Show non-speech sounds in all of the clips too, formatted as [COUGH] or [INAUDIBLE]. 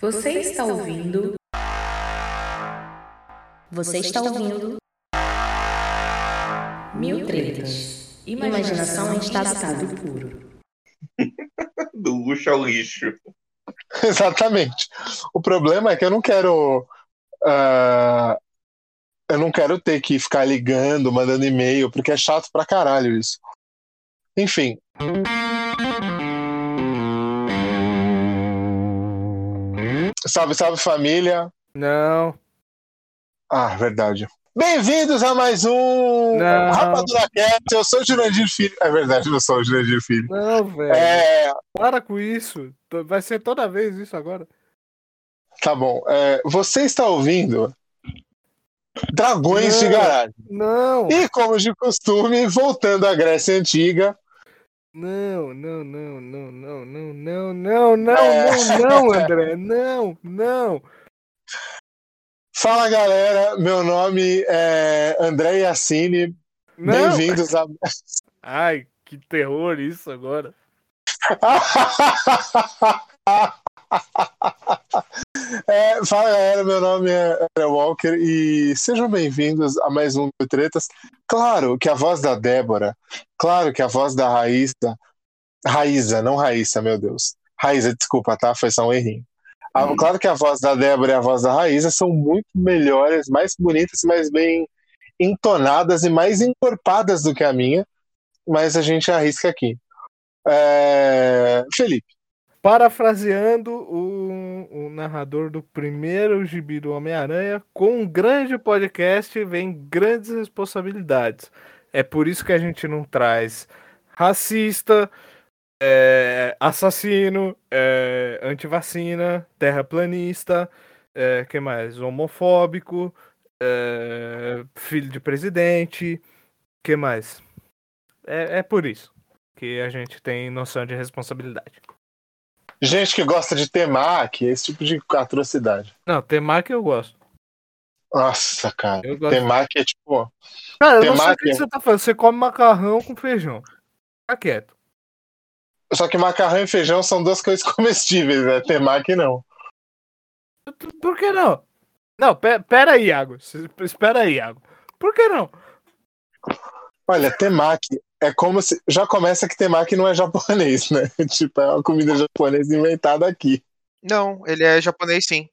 Você está ouvindo? Você está ouvindo? Mil tretas. Imaginação em estado puro. [LAUGHS] Do luxo ao lixo. [LAUGHS] Exatamente. O problema é que eu não quero. ah, eu não quero ter que ficar ligando, mandando e-mail, porque é chato pra caralho isso. Enfim. Salve, salve família. Não. Ah, verdade. Bem-vindos a mais um Não. Rapadura Cast. Eu sou o Jurandir Filho. É verdade, eu sou o Jurandir Filho. Não, velho. É, Para com isso. Vai ser toda vez isso agora. tá bom. É, você está ouvindo Dragões de Não. Garagem. Não. E como de costume, voltando à Grécia Antiga, Não, não, não, não, não, não, não, não, não, É. não, não, André. Não, não. fala galera, meu nome é André Yassine, Não. bem-vindos a. Ai, que terror isso agora. [LAUGHS] É, fala galera, meu nome é André Walker e sejam bem-vindos a mais um do Tretas. Claro que a voz da Débora, claro que a voz da Raíssa, Raíza, não Raíssa, meu Deus. Raíza, desculpa, tá? Foi só um errinho. Ah, Claro que a voz da Débora e a voz da Raíza são muito melhores, mais bonitas, mais bem entonadas e mais encorpadas do que a minha, mas a gente arrisca aqui. É, Felipe. Parafraseando o, o narrador do primeiro gibi do Homem-Aranha, com um grande podcast vem grandes responsabilidades. É por isso que a gente não traz racista, é, assassino, é, antivacina, terraplanista, é, que mais? Homofóbico, é, filho de presidente, que mais? É, é por isso que a gente tem noção de responsabilidade. Gente que gosta de temaki, esse tipo de atrocidade. Não, temaki eu gosto. Nossa, cara. Eu gosto. Temaki é tipo. Cara, eu não sei o Temaki que você tá falando. Você come macarrão com feijão. Fica quieto. Só que macarrão e feijão são duas coisas [LAUGHS] comestíveis, né? Temaki não. Por que não? Não, pe- pera aí, Iago. Espera aí, Iago. Por que não? Olha, temaki é como se. Já começa que temaki não é japonês, né? [LAUGHS] tipo, é uma comida japonesa inventada aqui. Não, ele é japonês sim.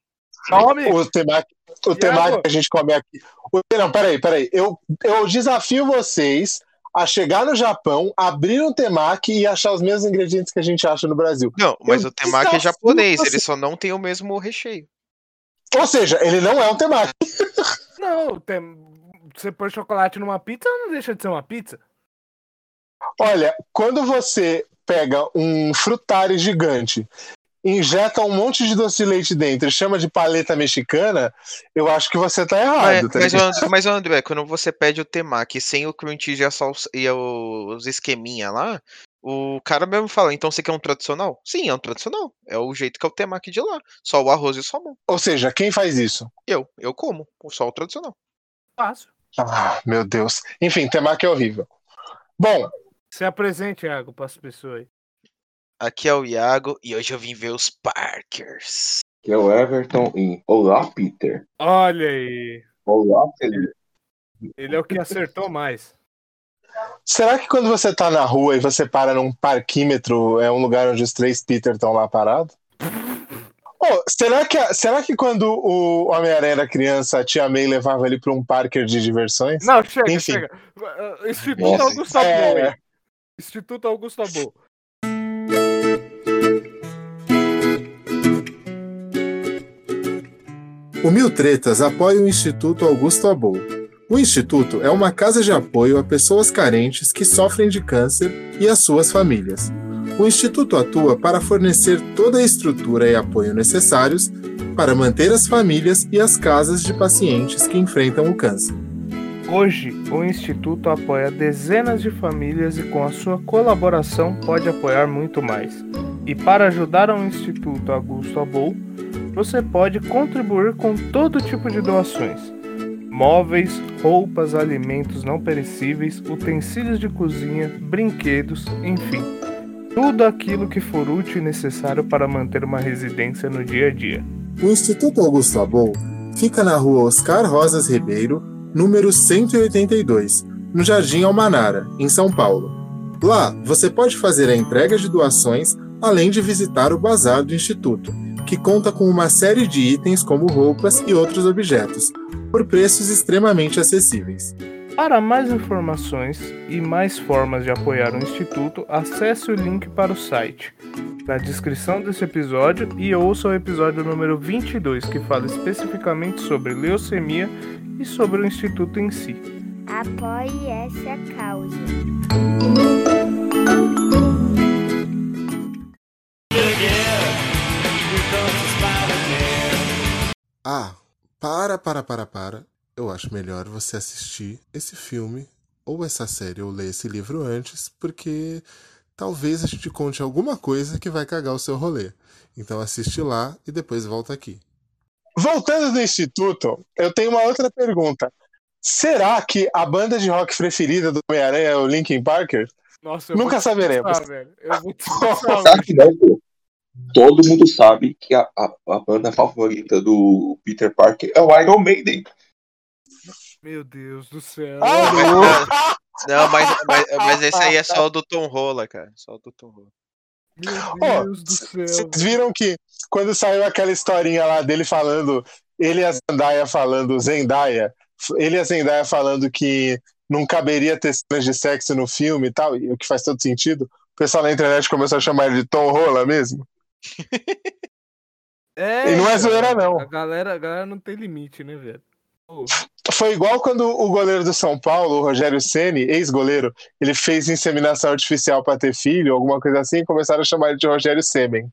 Nome? O temaki, o temaki que a gente come aqui. O, não, peraí, peraí. Eu, eu desafio vocês a chegar no Japão, abrir um temaki e achar os mesmos ingredientes que a gente acha no Brasil. Não, mas Eu o temaki é japonês, você. ele só não tem o mesmo recheio. Ou seja, ele não é um temaki. Não, tem... você põe chocolate numa pizza, não deixa de ser uma pizza. Olha, quando você pega um frutari gigante, injeta um monte de doce de leite dentro e chama de paleta mexicana, eu acho que você tá errado, Mas, tá mas? André, mas, André, quando você pede o temaki sem o cream cheese e, a salsa, e os esqueminha lá, o cara mesmo fala, então você quer um tradicional? Sim, é um tradicional. É o jeito que é o temaki de lá. Só o arroz e o salmão. Ou seja, quem faz isso? Eu, eu como, só o tradicional. Fácil. Ah, meu Deus. Enfim, temaki é horrível. Bom, Se apresente, Iago, para as pessoas aí. Aqui é o Iago e hoje eu vim ver os Parkers. que é o Everton em Olá, Peter. Olha aí. Olá, Felipe. Ele é o que acertou mais. será que quando você tá na rua e você para num parquímetro, é um lugar onde os três Peter estão lá parados? Oh, será, que, será que quando o Homem-Aranha era criança, a tia May levava ele pra um parque de diversões? Não, chega, Enfim. chega. Uh, Instituto Nossa, Augusto é. Instituto Augusto Abou. O Mil Tretas apoia o Instituto Augusto Abou. O Instituto é uma casa de apoio a pessoas carentes que sofrem de câncer e as suas famílias. O Instituto atua para fornecer toda a estrutura e apoio necessários para manter as famílias e as casas de pacientes que enfrentam o câncer. Hoje, o Instituto apoia dezenas de famílias e, com a sua colaboração, pode apoiar muito mais. E para ajudar ao Instituto Augusto Abou, você pode contribuir com todo tipo de doações: móveis, roupas, alimentos não perecíveis, utensílios de cozinha, brinquedos, enfim. tudo aquilo que for útil e necessário para manter uma residência no dia a dia. O Instituto Augusto Abol fica na rua Oscar Rosas Ribeiro, número 182, no Jardim Almanara, em São Paulo. Lá, você pode fazer a entrega de doações, além de visitar o bazar do Instituto, que conta com uma série de itens como roupas e outros objetos, por preços extremamente acessíveis. Para mais informações e mais formas de apoiar o Instituto, acesse o link para o site na descrição desse episódio e ouça o episódio número 22, que fala especificamente sobre leucemia e sobre o Instituto em si. Apoie essa causa. Ah, para, para, para, para. Eu acho melhor você assistir esse filme ou essa série ou ler esse livro antes, porque talvez a gente conte alguma coisa que vai cagar o seu rolê. Então assiste lá e depois volta aqui. Voltando do Instituto, eu tenho uma outra pergunta. Será que a banda de rock preferida do Homem-Aranha é o Linkin Parker? Nossa, eu Nunca saberemos. pô? [LAUGHS] Todo mundo sabe que a, a, a banda favorita do Peter Parker é o Iron Maiden. Meu Deus do céu. Ah! [LAUGHS] Não, mas, mas, mas esse aí é só o do Tom Rola, cara. Só o do Tom Rola. Meu Deus do céu. Vocês viram que quando saiu aquela historinha lá dele falando, ele e a Zendaya falando, Zendaya, ele e a Zendaya falando que não caberia ter cenas de sexo no filme e tal, e o que faz todo sentido, o pessoal na internet começou a chamar ele de Tom Rola mesmo. [LAUGHS] É, E não é zoeira, não. A galera, a galera não tem limite, né, velho? Foi igual quando o goleiro do São Paulo, o Rogério Ceni, ex-goleiro, ele fez inseminação artificial para ter filho, alguma coisa assim, e começaram a chamar ele de Rogério Sêmen.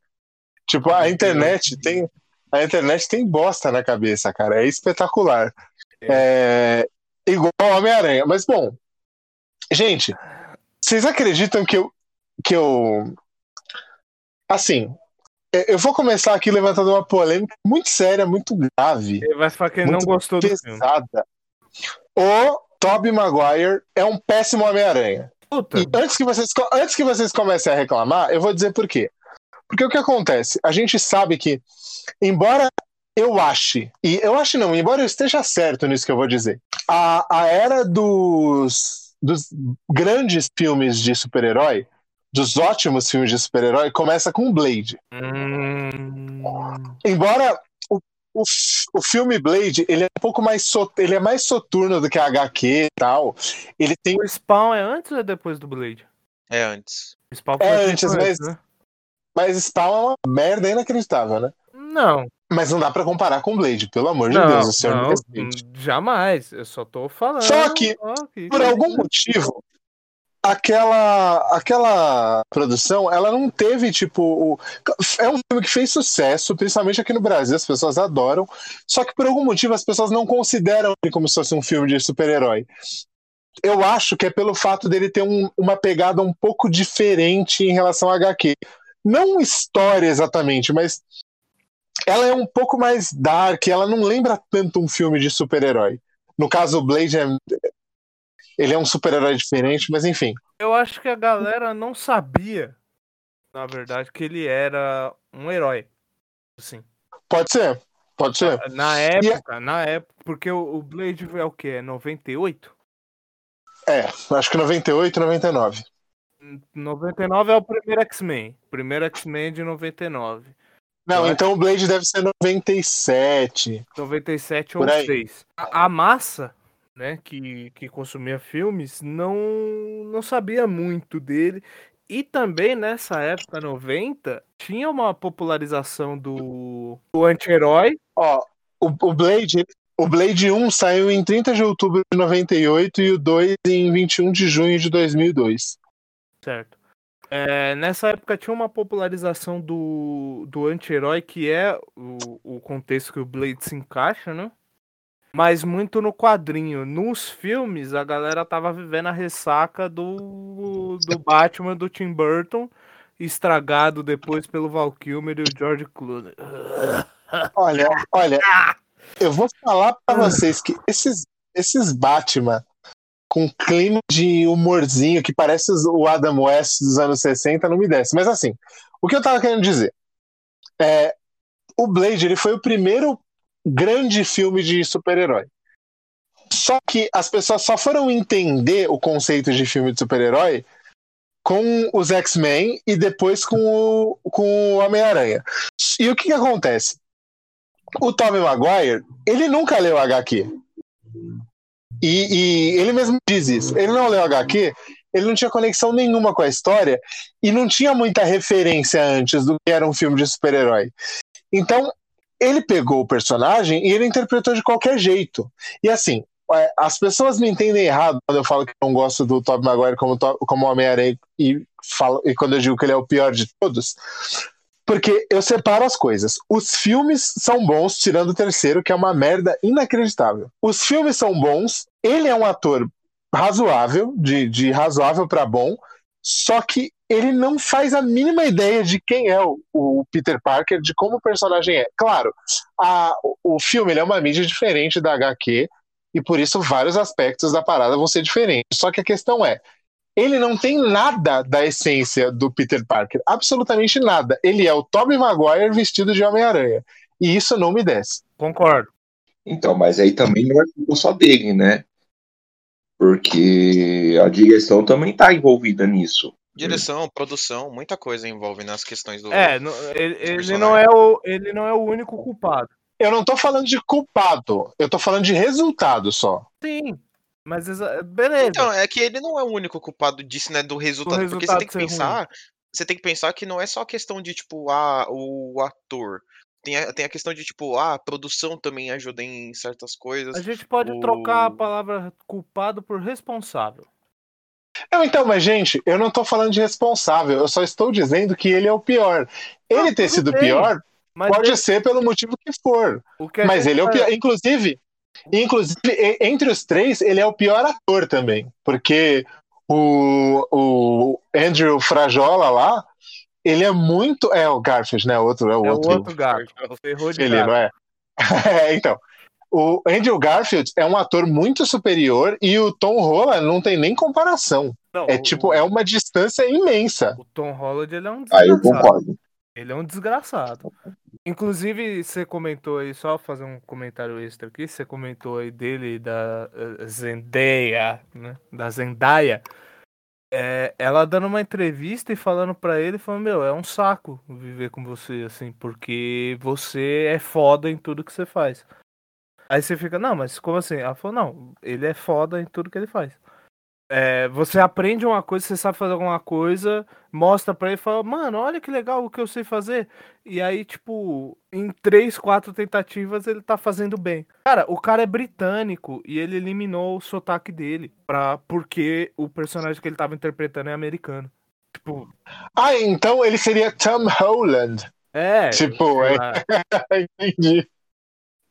Tipo, a internet tem a internet tem bosta na cabeça, cara, é espetacular. É, igual ao Homem-Aranha, mas bom. Gente, vocês acreditam que eu que eu assim, é, eu vou começar aqui levantando uma polêmica muito séria, muito grave Ele vai falar que ele não gostou do filme. pesada. O Tobey Maguire é um péssimo Homem-Aranha. E antes que, vocês, antes que vocês comecem a reclamar, eu vou dizer por quê. Porque o que acontece? A gente sabe que, embora eu ache, e eu acho não, embora eu esteja certo nisso que eu vou dizer, a, a era dos, dos grandes filmes de super-herói, dos ótimos filmes de super-herói, começa com Blade. Hum, Embora o, o, o filme Blade ele é um pouco mais so- ele é mais soturno do que a HQ e tal. Ele tem o Spawn é antes ou é depois do Blade? É antes. O Spawn É antes, mas- né? mas Spawn é uma merda inacreditável, né? Não, Mas não dá pra comparar com Blade, pelo amor de não, Deus, o senhor não, respeite. jamais. Eu só tô falando. Só que, que- Por algum motivo, aquela aquela produção, ela não teve tipo o- é um filme que fez sucesso, principalmente aqui no Brasil, as pessoas adoram. Só que por algum motivo as pessoas não consideram ele como se fosse um filme de super-herói. Eu acho que é pelo fato dele ter um- uma pegada um pouco diferente em relação ao HQ. Não história exatamente, mas ela é um pouco mais dark, ela não lembra tanto um filme de super-herói. No caso, Blade é. Ele é um super-herói diferente, mas enfim. Eu acho que a galera não sabia, na verdade, que ele era um herói. Assim. Pode ser. Pode ser. Na época, na época, porque o, Blade é o quê? É 98? É, acho que 98, 99. 99 é o primeiro X-Men. Primeiro X-Men de 99. Não, Eu então o Blade deve ser 97. 97 Por ou aí. 6. A, a massa, né, que, que consumia filmes, não, não sabia muito dele. E também nessa época 90, tinha uma popularização do, do anti-herói. Ó, o, o Blade. O Blade 1 saiu em 30 de outubro de 98 e o 2 em 21 de junho de 2002. Certo. É, nessa época tinha uma popularização do, do anti-herói, que é o, o contexto que o Blade se encaixa, né? Mas muito no quadrinho. Nos filmes, a galera tava vivendo a ressaca do, do Batman do Tim Burton, estragado depois pelo Val Kilmer e o George Clooney. Olha, olha, eu vou falar pra vocês que esses, esses Batman com clima de humorzinho que parece o Adam West dos anos 60, não me desce. Mas assim, o que eu tava querendo dizer é o Blade ele foi o primeiro grande filme de super-herói. Só que as pessoas só foram entender o conceito de filme de super-herói com os X-Men e depois com o, com o Homem-Aranha. E o que, que acontece? O Tobey Maguire, ele nunca leu HQ. E, e ele mesmo diz isso. Ele não leu HQ, ele não tinha conexão nenhuma com a história e não tinha muita referência antes do que era um filme de super-herói. Então, ele pegou o personagem e ele interpretou de qualquer jeito. E assim, é, as pessoas me entendem errado quando eu falo que não gosto do Tobey Maguire como, como Homem-Aranha e, falo, e quando eu digo que ele é o pior de todos, porque eu separo as coisas. Os filmes são bons, tirando o terceiro, que é uma merda inacreditável. Os filmes são bons, ele é um ator razoável, de, de razoável para bom, só que ele não faz a mínima ideia de quem é o, o Peter Parker, de como o personagem é. Claro, a, o filme é uma mídia diferente da HQ, e por isso vários aspectos da parada vão ser diferentes. Só que a questão é, ele não tem nada da essência do Peter Parker, absolutamente nada. Ele é o Tobey Maguire vestido de Homem-Aranha. E isso não me desce. Concordo. Então, mas aí também não é culpa só dele, né? Porque a direção também tá envolvida nisso. Direção, produção, muita coisa envolve nas questões do. É, no- ele, ele não é o, ele não é o único culpado. Eu não tô falando de culpado, eu tô falando de resultado só. Sim, mas beleza. Então, é que ele não é o único culpado disso, né? Do resultado. porque você resultado tem que ser ruim. pensar. Você tem que pensar que não é só questão de, tipo, ah, o ator. Tem a, tem a questão de, tipo, ah, a produção também ajuda em certas coisas. a gente pode o- trocar a palavra culpado por responsável. Não, então, mas gente, eu não tô falando de responsável, eu só estou dizendo que ele é o pior. Ele Não, ter sido bem, pior Mas pode ele- ser pelo motivo que for. que Mas ele é o tá- pior. Inclusive, inclusive, e- entre os três, ele é o pior ator também. Porque o, o Andrew Frajola lá, ele é muito. É o Garfield, né? O outro, é o É o outro. outro gato. Ferrou de Ele, não é? [LAUGHS] É, então. O Andrew Garfield é um ator muito superior e o Tom Holland não tem nem comparação. Não, É o- tipo, é uma distância imensa. O Tom Holland ele é um Aí eu desgraçado. concordo. Ele é um desgraçado. Inclusive, você comentou aí, só fazer um comentário extra aqui, você comentou aí dele da eh, Zendaya, né? Da Zendaya. É, ela dando uma entrevista e falando pra ele, falando, meu, é um saco viver com você, assim, porque você é foda em tudo que você faz. Aí você fica, não, mas como assim? Ela falou, não, ele é foda em tudo que ele faz. É, você aprende uma coisa, você sabe fazer alguma coisa, mostra pra ele e fala, mano, olha que legal o que eu sei fazer. E aí, tipo, em três, quatro tentativas ele tá fazendo bem. Cara, o cara é britânico e ele eliminou o sotaque dele pra, porque o personagem que ele tava interpretando é americano. Tipo, Ah, então ele seria Tom Holland. é. Tipo, é. [LAUGHS] Entendi.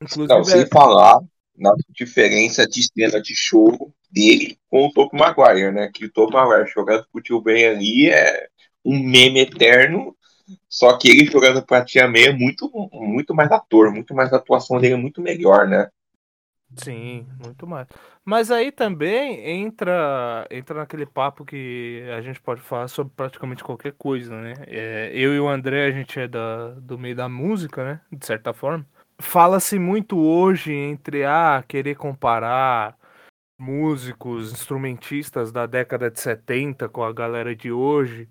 Inclusive, Não, sem é- falar na diferença de cena de show dele com o Tobey Maguire, né? Que o Tobey Maguire jogando pro tio Ben ali é um meme eterno, só que ele jogando pra Tia May é muito, muito mais ator, muito mais a atuação dele é muito melhor, né? Sim, muito mais. Mas aí também entra entra naquele papo que a gente pode falar sobre praticamente qualquer coisa, né? É, eu e o André, a gente é da, do meio da música, né? De certa forma. Fala-se muito hoje entre ah, querer comparar músicos, instrumentistas da década de 70 com a galera de hoje.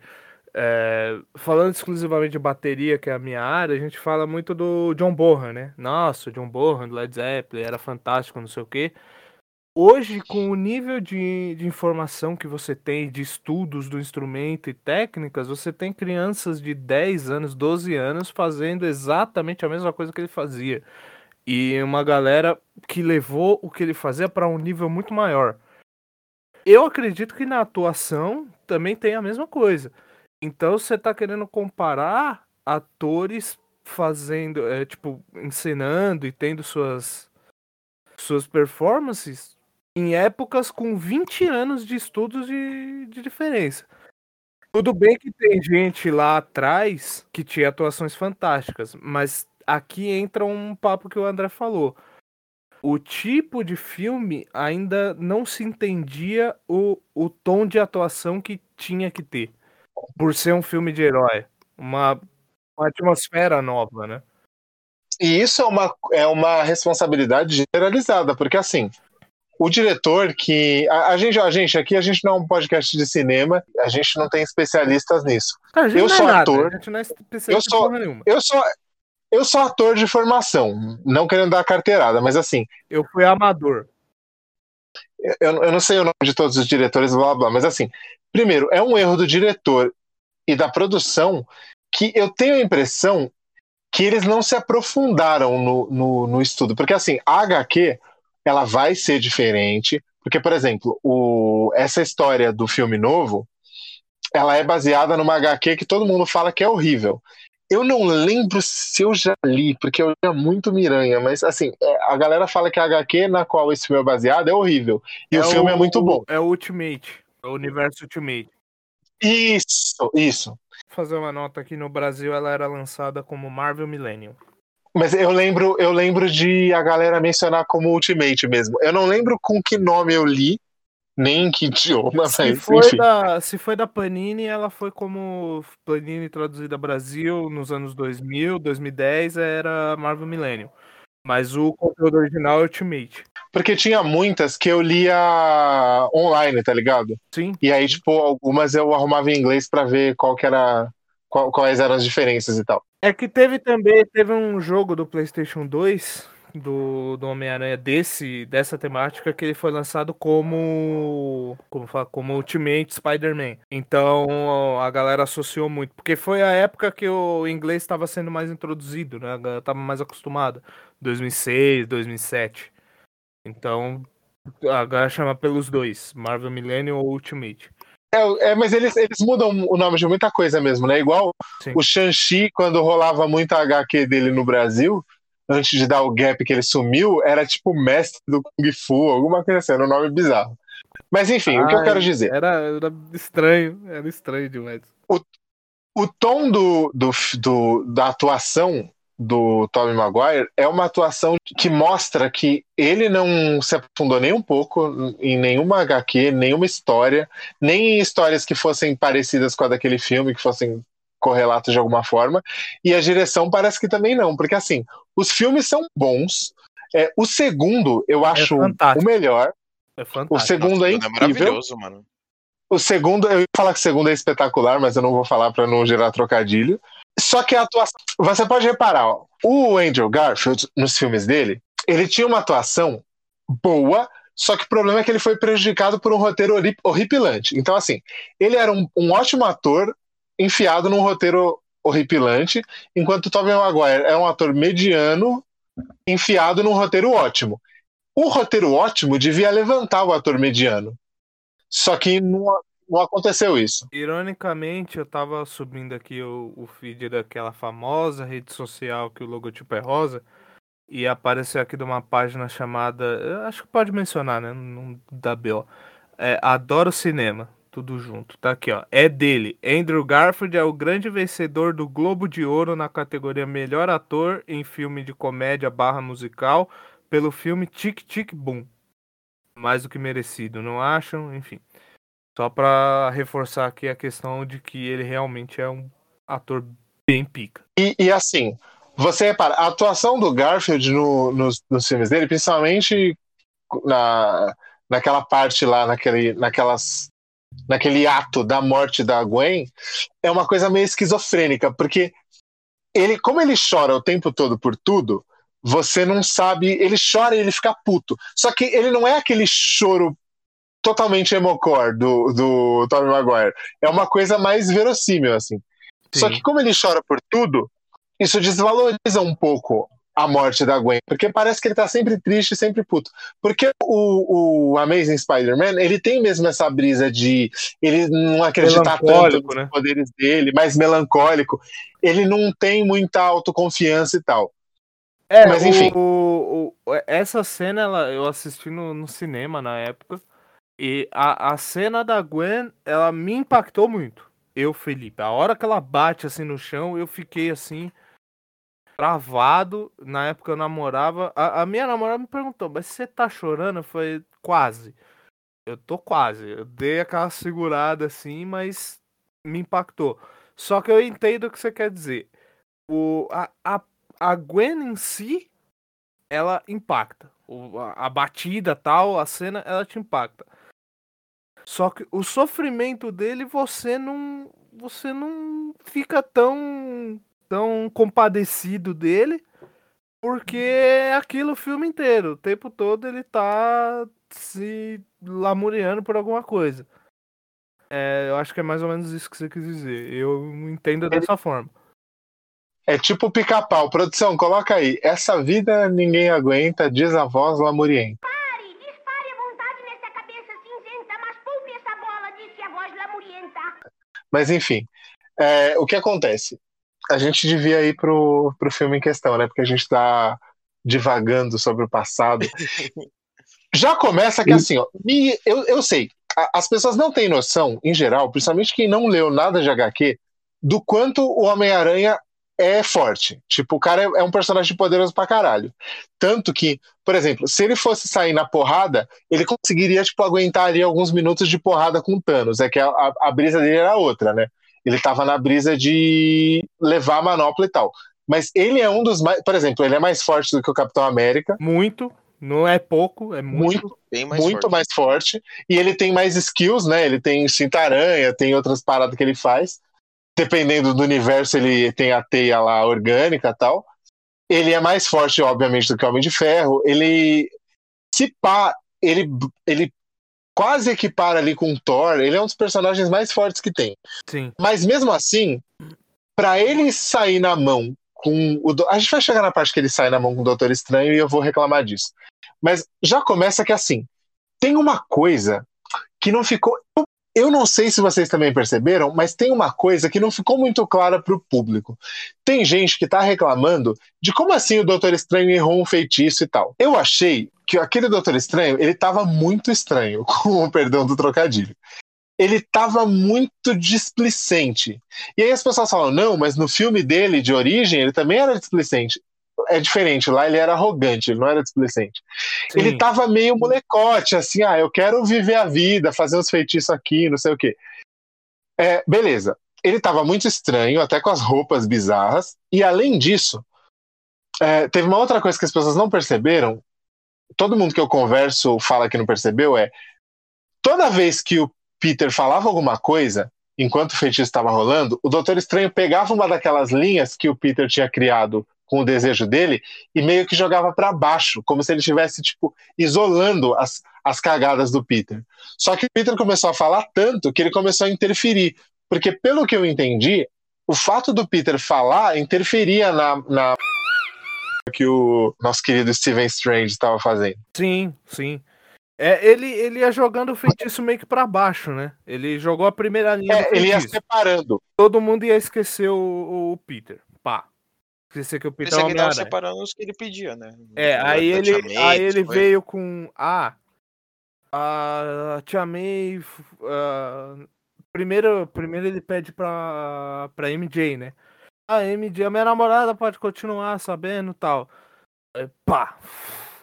É, falando exclusivamente de bateria, que é a minha área, a gente fala muito do John Bonham, né? Nossa, John Bonham, do Led Zeppelin, era fantástico, não sei o quê. Hoje, com o nível de, de informação que você tem, de estudos do instrumento e técnicas, você tem crianças de 10 anos, 12 anos fazendo exatamente a mesma coisa que ele fazia. E uma galera que levou o que ele fazia para um nível muito maior. Eu acredito que na atuação também tem a mesma coisa. Então você tá querendo comparar atores fazendo, é, tipo, encenando e tendo suas suas performances em épocas com 20 anos de estudos de, de diferença. Tudo bem que tem gente lá atrás que tinha atuações fantásticas, mas aqui entra um papo que o André falou. o tipo de filme ainda não se entendia o, o tom de atuação que tinha que ter. Por ser um filme de herói. Uma, uma atmosfera nova, né? E isso é uma, é uma responsabilidade generalizada, porque assim, o diretor que. A, a gente, a gente aqui, a gente não é um podcast de cinema, a gente não tem especialistas nisso. Cara, Eu é sou ator, a gente não é eu especialista sou-. Eu sou, eu sou ator de formação, não querendo dar carteirada, mas assim, Eu fui amador. eu, eu não sei o nome de todos os diretores, blá blá, blá, mas assim, primeiro, é um erro do diretor e da produção que eu tenho a impressão que eles não se aprofundaram no, no, no estudo. Porque assim, a HQ ela vai ser diferente. Porque, por exemplo, o, essa história do filme novo ela é baseada numa HQ que todo mundo fala que é horrível. Eu não lembro se eu já li, porque eu li muito Miranha, mas assim, é, a galera fala que a HQ na qual esse filme é baseado é horrível. E o filme é muito bom. É o Ultimate. É o universo Ultimate. Isso, isso. Vou fazer uma nota aqui no Brasil, ela era lançada como Marvel Millennium. Mas eu lembro, eu lembro de a galera mencionar como Ultimate mesmo. Eu não lembro com que nome eu li, nem em que idioma, Se mas foi, enfim. da, se foi da Panini, ela foi como Panini traduzida Brasil nos anos 2000, 2010, era Marvel Millennium. Mas o conteúdo original é Ultimate. Porque tinha muitas que eu lia online, tá ligado? Sim. E aí, tipo, algumas eu arrumava em inglês pra ver qual que era. Qual- quais eram as diferenças e tal. É que teve também, teve um jogo do PlayStation 2 do, do Homem-Aranha desse dessa temática que ele foi lançado como como fala, como Ultimate Spider-Man. Então a galera associou muito, porque foi a época que o inglês estava sendo mais introduzido, né? A galera tava mais acostumada, 2006, 2007. Então a galera chama pelos dois, Marvel Millennium ou Ultimate. É, é, mas eles, eles mudam o nome de muita coisa mesmo, né? Igual Sim. o Shang-Chi, quando rolava muito a HQ dele no Brasil, antes de dar o gap que ele sumiu, era tipo mestre do Kung Fu, alguma coisa assim, era um nome bizarro. Mas enfim, o que eu Ai, quero dizer? Era, era estranho, era estranho demais. O tom do, do, do- da atuação do Tobey Maguire é uma atuação que mostra que ele não se aprofundou nem um pouco em nenhuma HQ, nenhuma história, nem em histórias que fossem parecidas com a daquele filme, que fossem correlatos de alguma forma, e a direção parece que também não, porque assim, os filmes são bons, é, o segundo eu acho o fantástico. melhor, É o fantástico. segundo é Nossa, incrível, maravilhoso, mano. o segundo, eu ia falar que o segundo é espetacular, mas eu não vou falar pra não gerar trocadilho. Só que a atuação. Você pode reparar, ó, o Andrew Garfield, nos filmes dele, ele tinha uma atuação boa, só que o problema é que ele foi prejudicado por um roteiro horri- horripilante. Então, assim, ele era um, um ótimo ator enfiado num roteiro horripilante, enquanto Tobey Maguire é um ator mediano enfiado num roteiro ótimo. O roteiro ótimo devia levantar o ator mediano. Só que não, não aconteceu isso. Ironicamente, eu tava subindo aqui o, o feed daquela famosa rede social que o logotipo é rosa e apareceu aqui de uma página chamada, acho que pode mencionar, né? Não dá BO. É, Adoro Cinema, tudo junto. Tá aqui, ó. É dele. Andrew Garfield é o grande vencedor do Globo de Ouro na categoria Melhor Ator em filme de comédia barra musical pelo filme Tic Tic Boom. Mais do que merecido, não acham? Enfim. Só pra reforçar aqui a questão de que ele realmente é um ator bem pica. E, e assim, você repara, a atuação do Garfield no- nos, nos filmes dele, principalmente na, naquela parte lá, naquele, naquelas, naquele ato da morte da Gwen, é uma coisa meio esquizofrênica, porque ele, como ele chora o tempo todo por tudo, você não sabe. Ele chora e ele fica puto. Só que ele não é aquele choro totalmente emocore do, do Tobey Maguire. É uma coisa mais verossímil, assim. Só Sim. que como ele chora por tudo, isso desvaloriza um pouco a morte da Gwen, porque parece que ele tá sempre triste, sempre puto. Porque o, o Amazing Spider-Man, ele tem mesmo essa brisa de ele não acreditar tanto nos né? poderes dele, mais melancólico. Ele não tem muita autoconfiança e tal. É, Mas, enfim. o- o- essa cena ela, eu assisti no, no cinema na época. E a, a cena da Gwen, ela me impactou muito. Eu, Felipe. A hora que ela bate assim no chão, eu fiquei assim. travado. Na época eu namorava. A, a minha namorada me perguntou, mas você tá chorando? Falei, quase. Eu tô quase. Eu dei aquela segurada assim, mas me impactou. Só que eu entendo o que você quer dizer. O, a, a, a Gwen em si, ela impacta. O, a, a batida tal, a cena, ela te impacta. Só que o sofrimento dele, você não. Você não fica tão. tão compadecido dele. Porque é aquilo o filme inteiro. O tempo todo ele tá se lamuriando por alguma coisa. É, eu acho que é mais ou menos isso que você quis dizer. Eu entendo dessa forma. É tipo pica-pau. Produção, coloca aí. Essa vida ninguém aguenta, diz a voz lamurienta. Pare, dispare à vontade nessa cabeça cinzenta, mas poupe essa bola, disse a voz lamurienta. Mas enfim, é, o que acontece? A gente devia ir pro, pro filme em questão, né? Porque a gente tá divagando sobre o passado. [LAUGHS] Já começa que assim, ó, me- eu, eu sei, a- as pessoas não têm noção, em geral, principalmente quem não leu nada de HQ, do quanto o Homem-Aranha é forte. Tipo, o cara é, é um personagem poderoso pra caralho. Tanto que, por exemplo, se ele fosse sair na porrada, ele conseguiria, tipo, aguentar ali alguns minutos de porrada com o Thanos. É que a, a- a brisa dele era outra, né? Ele tava na brisa de levar a manopla e tal. Mas ele é um dos mais. Por exemplo, ele é mais forte do que o Capitão América. Muito. Não é pouco, é muito. Muito, Bem mais muito forte. mais forte. E ele tem mais skills, né? Ele tem cinta-aranha, tem outras paradas que ele faz. Dependendo do universo, ele tem a teia lá orgânica e tal. Ele é mais forte, obviamente, do que o Homem de Ferro. Ele. Se pá, ele, ele quase equipara ali com o Thor. Ele é um dos personagens mais fortes que tem. Sim. Mas mesmo assim, pra ele sair na mão com o. do- A gente vai chegar na parte que ele sai na mão com o Doutor Estranho e eu vou reclamar disso. Mas já começa que assim, tem uma coisa que não ficou. eu- Eu não sei se vocês também perceberam, mas tem uma coisa que não ficou muito clara pro público. Tem gente que tá reclamando de como assim o Doutor Estranho errou um feitiço e tal. Eu achei que aquele Doutor Estranho, ele tava muito estranho, [LAUGHS] com o perdão do trocadilho ele tava muito displicente. E aí as pessoas falam, não, mas no filme dele, de origem, ele também era displicente. É diferente, lá ele era arrogante, ele não era displicente. sim. Ele tava meio molecote, assim, ah, eu quero viver a vida, fazer uns feitiços aqui, não sei o quê. É, beleza. Ele tava muito estranho, até com as roupas bizarras, e além disso, é, teve uma outra coisa que as pessoas não perceberam, todo mundo que eu converso fala que não percebeu, é toda vez que o Peter falava alguma coisa, enquanto o feitiço estava rolando, o Doutor Estranho pegava uma daquelas linhas que o Peter tinha criado com o desejo dele e meio que jogava para baixo, como se ele estivesse tipo isolando as, as cagadas do Peter. Só que o Peter começou a falar tanto que ele começou a interferir, porque pelo que eu entendi, o fato do Peter falar interferia na, na que o nosso querido Steven Strange estava fazendo. Sim, sim. É, ele, ele ia jogando o feitiço meio que pra baixo, né? Ele jogou a primeira linha É, ele ia separando. Todo mundo ia esquecer o, o Peter. Pá. Esquecer que o Peter Pensei que ele separando os que ele pedia, né? É, aí ele, aí ele coisas. veio com. Ah, a Tia May. ah, primeiro, primeiro ele pede pra, pra MJ, né? A MJ, a minha namorada pode continuar sabendo e tal. Aí, pá!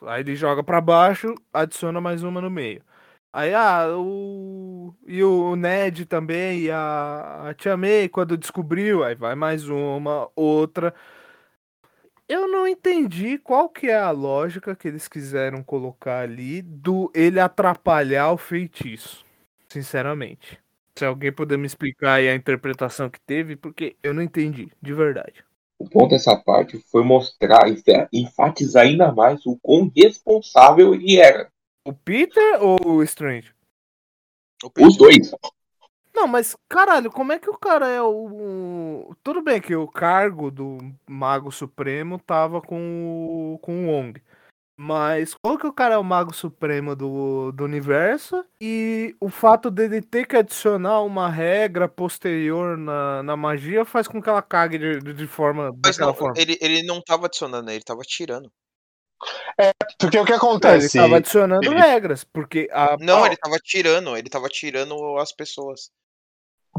Aí ele joga pra baixo, adiciona mais uma no meio. Aí, ah, o. E o Ned também, e a, a Tia May, quando descobriu, aí vai mais uma, outra. Eu não entendi qual que é a lógica que eles quiseram colocar ali do ele atrapalhar o feitiço. Sinceramente. Se alguém puder me explicar aí a interpretação que teve, porque eu não entendi, de verdade. O ponto dessa parte foi mostrar, enfa- enfatizar ainda mais o quão responsável ele era. O Peter ou o Strange? O. Os dois. Não, mas caralho, como é que o cara é o. Tudo bem que o cargo do Mago Supremo tava com o, com o Wong. Mas como que o cara é o Mago Supremo do, do universo? E o fato dele ter que adicionar uma regra posterior na, na magia faz com que ela cague de, de forma. Mas daquela não, forma. ele, ele não tava adicionando, né? ele tava tirando. Porque o que ele acontece? tava adicionando Felipe? regras, porque a. Não, ele tava tirando, ele tava tirando as pessoas.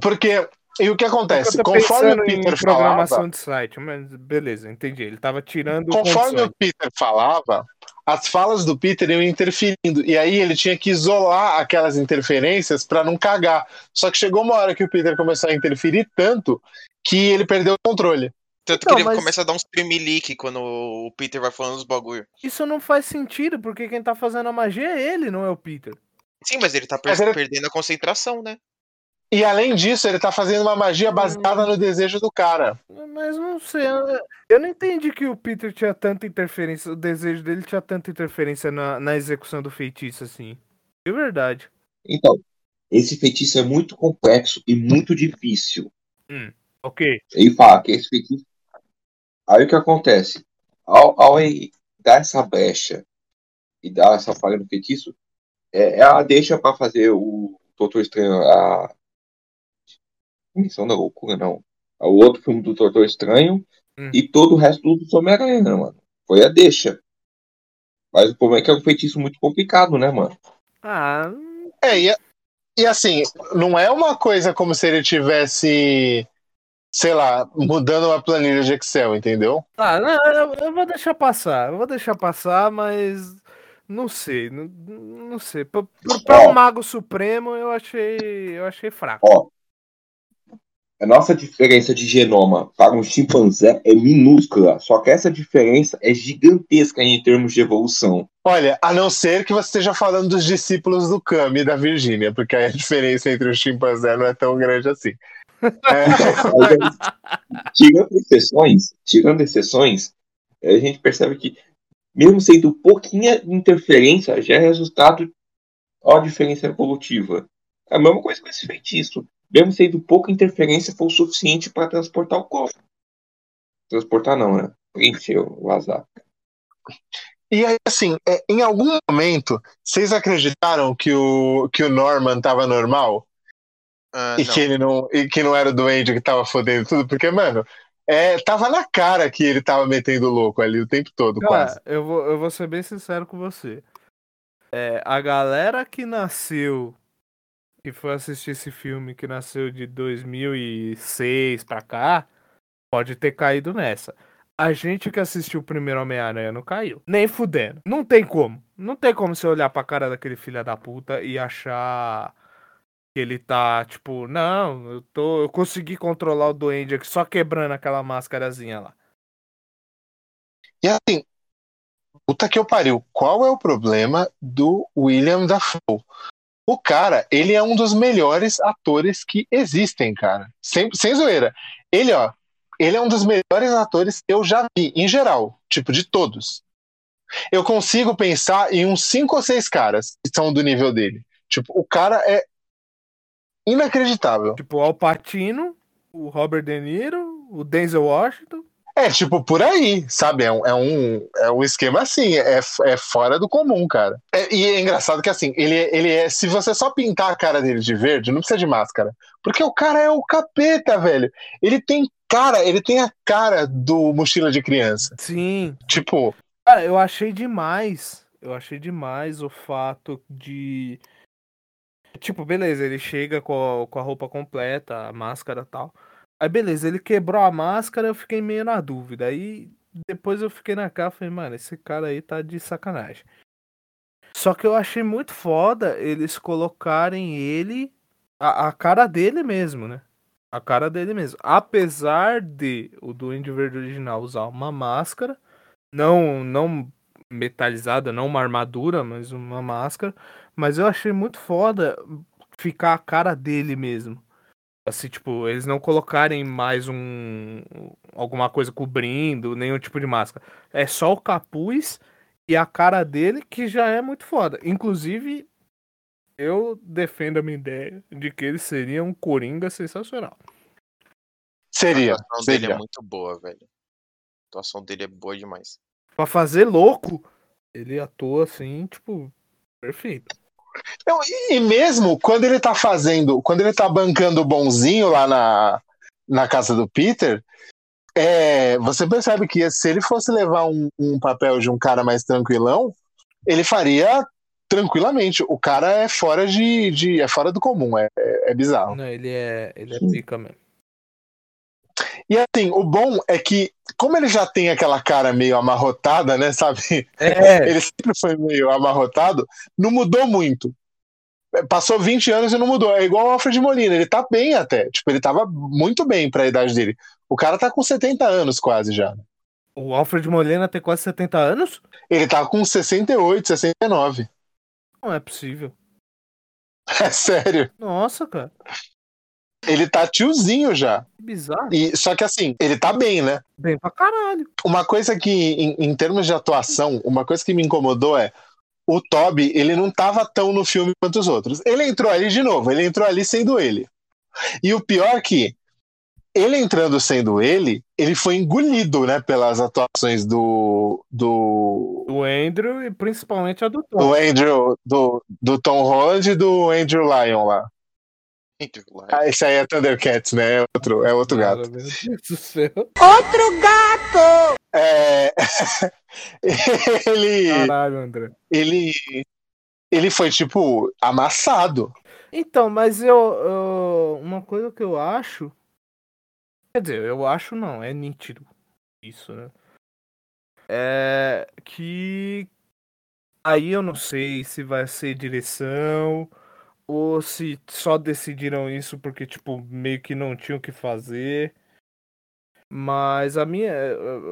Porque. E o que acontece? Conforme o Peter programação falava. de site, mas beleza, entendi. Ele tava tirando Conforme condições. o Peter falava, as falas do Peter iam interferindo. E aí ele tinha que isolar aquelas interferências para não cagar. Só que chegou uma hora que o Peter começou a interferir tanto que ele perdeu o controle. Tanto Então, que ele mas- começa a dar uns tremelique quando o Peter vai falando os bagulho. Isso não faz sentido, porque quem tá fazendo a magia é ele, não é o Peter. Sim, mas ele tá per- Mas ele- perdendo a concentração, né? E além disso, ele tá fazendo uma magia baseada no desejo do cara. Mas não sei, eu- não entendi que o Peter tinha tanta interferência, o desejo dele tinha tanta interferência na, na execução do feitiço, assim. De verdade. Então, esse feitiço é muito complexo e muito difícil. Ok. Ele fala que esse feitiço. Aí o que acontece? Ao, ao ele dar essa brecha e dar essa falha no feitiço, é, ela deixa pra fazer o Doutor Estranho. A. Missão da loucura, não. O outro filme do Doutor Estranho Hum. e todo o resto do Homem-Aranha, né, mano? Foi a deixa. Mas o problema é que é um feitiço muito complicado, né, mano? Ah, É, e, e assim, não é uma coisa como se ele tivesse, sei lá, mudando uma planilha de Excel, entendeu? ah não, eu, eu vou deixar passar, eu vou deixar passar, mas não sei, não, não sei. Pra um mago supremo eu achei, eu achei fraco. Ó, a nossa diferença de genoma para um chimpanzé é minúscula, só que essa diferença é gigantesca em termos de evolução. Olha, a não ser que você esteja falando dos discípulos do Kami e da Virgínia, porque aí a [LAUGHS] diferença entre o chimpanzé não é tão grande assim. É, tirando exceções, tirando exceções, a gente percebe que mesmo sendo pouquinha interferência, já é resultado ó, diferença evolutiva. A mesma coisa com esse feitiço. Mesmo sendo pouca interferência, foi o suficiente para transportar o corpo. Transportar não, né? Preencher o azar. E aí, assim, é, em algum momento, vocês acreditaram que o, que o Norman tava normal? Ah, e não. que ele não e que não era o duende que tava fodendo tudo, porque, mano, é, tava na cara que ele tava metendo louco ali o tempo todo, quase. Cara, eu vou, eu vou ser bem sincero com você. É, a galera que nasceu, que foi assistir esse filme, que nasceu de 2006 pra cá, pode ter caído nessa. A gente que assistiu o primeiro Homem-Aranha não caiu. Nem fudendo. Não tem como. Não tem como você olhar pra cara daquele filho da puta e achar que ele tá, tipo, não, eu tô. Eu consegui controlar o duende aqui só quebrando aquela máscarazinha lá. E assim, puta que eu pariu, qual é o problema do William Dafoe? O cara, ele é um dos melhores atores que existem, cara. Sem, sem zoeira. Ele, ó, ele é um dos melhores atores que eu já vi, em geral, tipo, de todos. Eu consigo pensar em uns cinco ou seis caras que são do nível dele. Tipo, o cara é inacreditável. Tipo, o Al Pacino, o Robert De Niro, o Denzel Washington. É, tipo, por aí, sabe? É um, é um, é um esquema assim, é, é fora do comum, cara. É- e é engraçado que, assim, ele, ele é. Se você só pintar a cara dele de verde, não precisa de máscara. Porque o cara é o capeta, velho. Ele tem cara, ele tem a cara do mochila de criança. Sim. Tipo, Cara, eu achei demais. Eu achei demais o fato de. Tipo, beleza, ele chega com a, com a roupa completa, a máscara e tal. Aí, beleza, ele quebrou a máscara, eu fiquei meio na dúvida. Aí, depois eu fiquei na cara falei, mano, esse cara aí tá de sacanagem. Só que eu achei muito foda eles colocarem ele, a, a cara dele mesmo, né? A cara dele mesmo. Apesar de o Duende Verde original usar uma máscara, não, não metalizada, não uma armadura, mas uma máscara. Mas eu achei muito foda ficar a cara dele mesmo. Assim, tipo, eles não colocarem mais um. alguma coisa cobrindo, nenhum tipo de máscara. É só o capuz e a cara dele que já é muito foda. Inclusive, eu defendo a minha ideia de que ele seria um Coringa sensacional. seria. A atuação dele seria. é muito boa, velho. A atuação dele é boa demais. Pra fazer louco, ele atua assim, tipo, perfeito. Não, e, mesmo quando ele tá fazendo, quando ele tá bancando o bonzinho lá na, na casa do Peter, é, você percebe que se ele fosse levar um, um papel de um cara mais tranquilão, ele faria tranquilamente. O cara é fora de. de é fora do comum, é, é, é bizarro. Não, ele é, ele é pica mesmo. E assim, o bom é que, como ele já tem aquela cara meio amarrotada, né, sabe? É, [LAUGHS] Ele sempre foi meio amarrotado, não mudou muito. Passou 20 anos e não mudou. É igual o Alfred Molina, ele tá bem até. Tipo, ele tava muito bem pra idade dele. O cara tá com 70 anos quase já. o Alfred Molina tem quase 70 anos? Ele tá com 68, 69. Não é possível. [LAUGHS] É sério. Nossa, cara. Ele tá tiozinho já. Que bizarro. E, só que assim, ele tá bem, né? Bem pra caralho. Uma coisa que, em, em termos de atuação, uma coisa que me incomodou é o Toby, ele não tava tão no filme quanto os outros. Ele entrou ali de novo, ele entrou ali sendo ele. E o pior é que ele entrando sendo ele, ele foi engolido, né, pelas atuações do do, Andrew e principalmente a do Tom. do Andrew, do, do Tom Holland e do Andrew Lyon lá. Ah, esse aí é Thundercats, né? É outro, é outro gato. Cara, meu Deus do céu. Outro gato! É... [LAUGHS] ele, Caralho, André. ele, ele foi, tipo, amassado. Então, mas eu, eu- Uma coisa que eu acho. Quer dizer, eu acho não, é nítido. Isso, né? É que. Aí eu não sei se vai ser direção. Ou se só decidiram isso porque, tipo, meio que não tinham o que fazer. Mas a minha,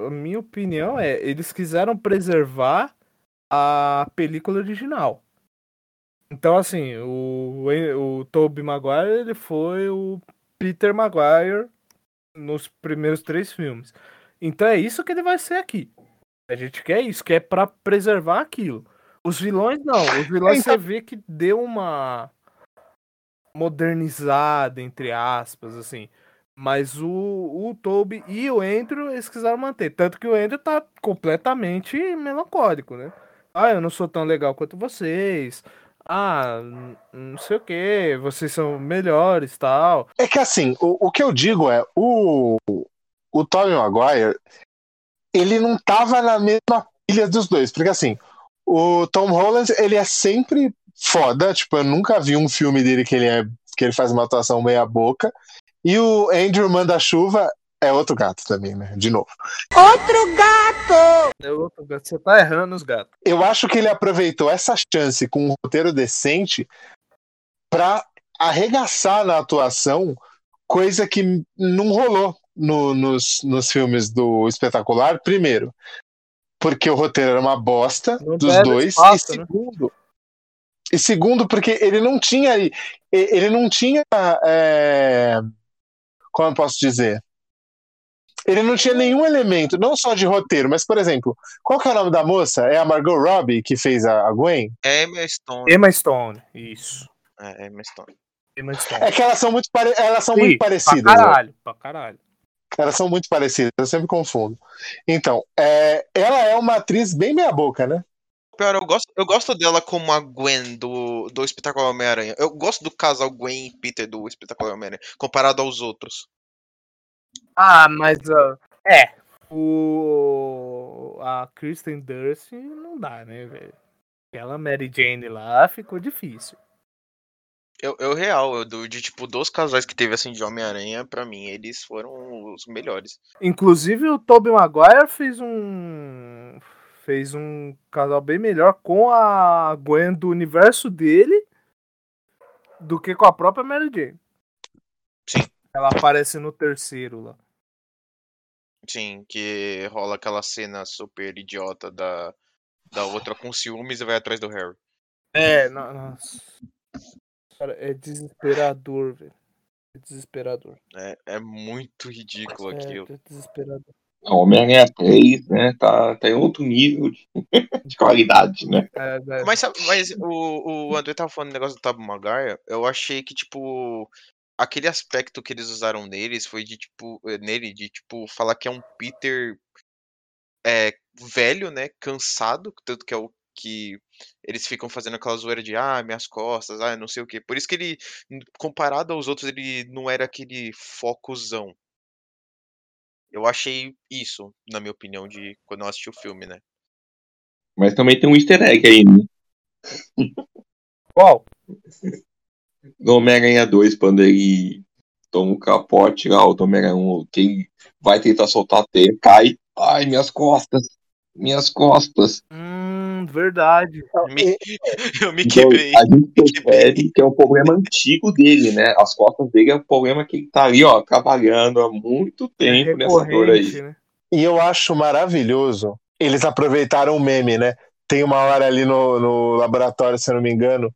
a minha opinião é, eles quiseram preservar a película original. Então, assim, o, o Tobey Maguire, ele foi o Peter Maguire nos primeiros três filmes. Então é isso que ele vai ser aqui. A gente quer isso, quer pra preservar aquilo. Os vilões não, os vilões Então- você vê que deu uma modernizada, entre aspas, assim. Mas o, o Toby e o Andrew, eles quiseram manter. Tanto que o Andrew tá completamente melancólico, né? Ah, eu não sou tão legal quanto vocês. Ah, não sei o que, vocês são melhores tal. É que assim, o, o que eu digo é, o, o Tobey Maguire, ele não tava na mesma pilha dos dois, porque assim, o Tom Holland, ele é sempre foda, tipo, eu nunca vi um filme dele que ele é que ele faz uma atuação meia boca, e o Andrew Manda-Chuva é outro gato também, né, de novo. Outro gato! É outro gato, Você tá errando os gatos. Eu acho que ele aproveitou essa chance com um roteiro decente pra arregaçar na atuação, coisa que não rolou no- nos, nos filmes do Espetacular. Primeiro, porque o roteiro era uma bosta Não dos dois. espaço, e né? E segundo, porque ele não tinha. Ele não tinha. é, como eu posso dizer? Ele não tinha nenhum elemento, não só de roteiro, mas, por exemplo, qual que é o nome da moça? É a Margot Robbie que fez a a Gwen? É Emma Stone. Emma Stone, isso. É, Emma Stone. Emma Stone. É que elas são muito, pare- elas são Sim, muito parecidas. Pra né? caralho, pra caralho. Elas são muito parecidas, eu sempre confundo. Então, é, ela é uma atriz bem meia-boca, né? Eu gosto, eu gosto dela como a Gwen do, do Espetacular Homem-Aranha. Eu gosto do casal Gwen e Peter do Espetacular Homem-Aranha, comparado aos outros. Ah, mas. ah, é. O. A Kristen Durst não dá, né, velho? Aquela Mary Jane lá ficou difícil. Eu, eu real, eu, do, de tipo, dos casais que teve assim de Homem-Aranha, pra mim, eles foram os melhores. Inclusive o Tobey Maguire fez um. Fez um casal bem melhor com a Gwen do universo dele do que com a própria Mary Jane. Sim. Ela aparece no terceiro lá. Sim, que rola aquela cena super idiota da, da outra com ciúmes e vai atrás do Harry. É, no- nossa. Cara, é desesperador, velho. É desesperador. É, é muito ridículo aquilo. É, é desesperador. Não, Homem-Aranha 3, né? Tá, tá em outro nível de, [LAUGHS] de qualidade, né? É, é, Mas, sabe- mas o, o André tava falando do negócio do Tobey Maguire, eu achei que, tipo, aquele aspecto que eles usaram neles foi de, tipo, eh, nele, de, tipo, falar que é um Peter é, velho, né, cansado, tanto que é o que eles ficam fazendo aquela zoeira de, ah, minhas costas, ah, não sei o quê. Por isso que ele, comparado aos outros, ele não era aquele focuzão. Eu achei isso, na minha opinião, de quando eu assisti o filme, né? Mas também tem um easter egg aí, né? Qual? No Homem-Aranha 2, quando ele toma um capote lá, o Homem-Aranha 1, que ele vai tentar soltar a teia, cai. Ai, minhas costas. Minhas costas. Hum, verdade. Me- [LAUGHS] Eu me Então, quebrei. a gente percebe que é um problema antigo dele, né? As costas dele é um problema que ele tá ali, ó, trabalhando há muito tempo nessa dor aí. Né? E eu acho maravilhoso. Eles aproveitaram o meme, né? Tem uma hora ali no, no laboratório, se eu não me engano,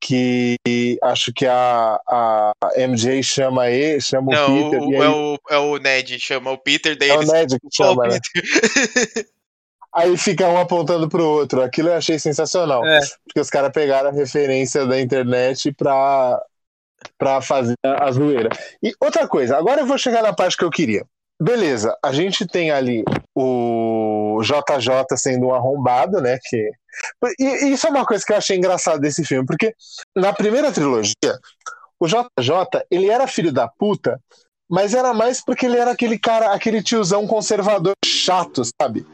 que acho que a, a MJ chama ele, chama Não, o Peter. o, e é, aí, o, é o Ned, chama o Peter, daí é o. Ned que chama, né? [LAUGHS] Aí fica um apontando pro outro. Aquilo eu achei sensacional. É. Porque os caras pegaram a referência da internet pra, pra fazer a zoeira. E outra coisa, agora eu vou chegar na parte que eu queria. Beleza, a gente tem ali o JJ sendo um arrombado, né? Que... E, e isso é uma coisa que eu achei engraçado desse filme, porque na primeira trilogia, o JJ, ele era filho da puta, mas era mais porque ele era aquele cara, aquele tiozão conservador chato, sabe?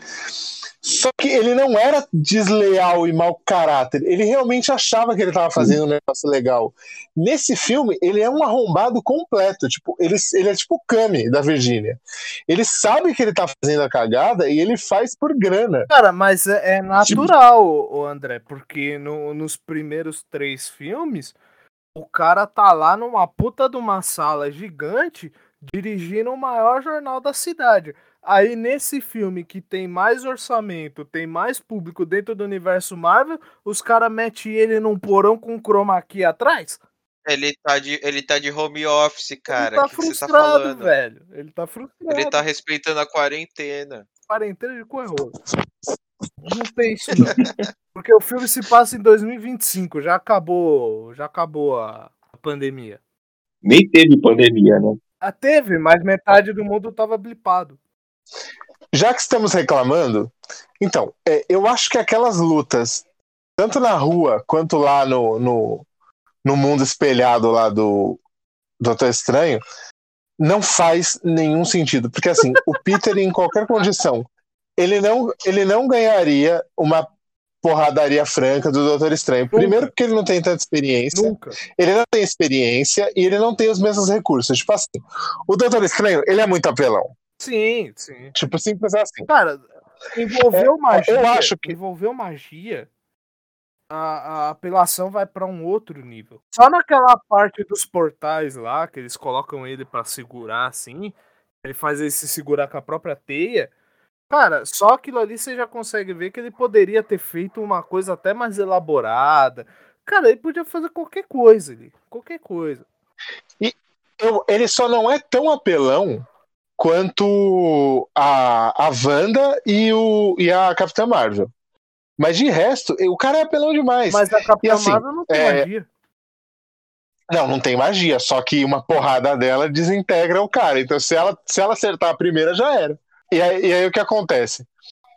Só que ele não era desleal e mau caráter. Ele realmente achava que ele estava fazendo um negócio legal. Nesse filme, ele é um arrombado completo. Tipo, ele, ele é tipo o Kami da Virgínia. Ele sabe que ele tá fazendo a cagada e ele faz por grana. Cara, mas é, é natural, o André, porque no- nos primeiros três filmes, o cara tá lá numa puta de uma sala gigante dirigindo o maior jornal da cidade. Aí nesse filme que tem mais orçamento, tem mais público dentro do universo Marvel, os caras metem ele num porão com chroma key atrás? Ele tá de, ele tá de home office, cara. ele tá que, que você tá frustrado, falando? velho. Ele tá frustrado. Ele tá respeitando a quarentena. quarentena de coerroso. Não tem isso não. [LAUGHS] Porque o filme se passa em 2025, já acabou, já acabou a a pandemia. Nem teve pandemia, né? Ah, teve, mas metade do mundo tava blipado. Já que estamos reclamando, então, é, eu acho que aquelas lutas, tanto na rua quanto lá no, no, no mundo espelhado lá do Doutor Estranho, não faz nenhum sentido. Porque assim, o Peter, em qualquer condição, ele não, ele não ganharia uma porradaria franca do Doutor Estranho. Primeiro, porque ele não tem tanta experiência. Nunca. Ele não tem experiência e ele não tem os mesmos recursos. Tipo assim, o Doutor Estranho, ele é muito apelão. Sim, sim. Tipo, simples assim. Cara, envolveu magia. eu acho que- Envolveu magia. A, a apelação vai pra um outro nível. Só naquela parte dos portais lá, que eles colocam ele pra segurar assim, ele faz ele se segurar com a própria teia. Cara, só aquilo ali você já consegue ver que ele poderia ter feito uma coisa até mais elaborada. Cara, ele podia fazer qualquer coisa ali. Qualquer coisa. Eu- ele só não é tão apelão quanto a, a Wanda e, o, e a Capitã Marvel. Mas de resto, o cara é apelão demais. Mas a Capitã assim, Marvel não tem é, magia. Não, não tem magia, só que uma porrada dela desintegra o cara. Então, se ela, se ela acertar a primeira, já era. E aí, e aí o que acontece?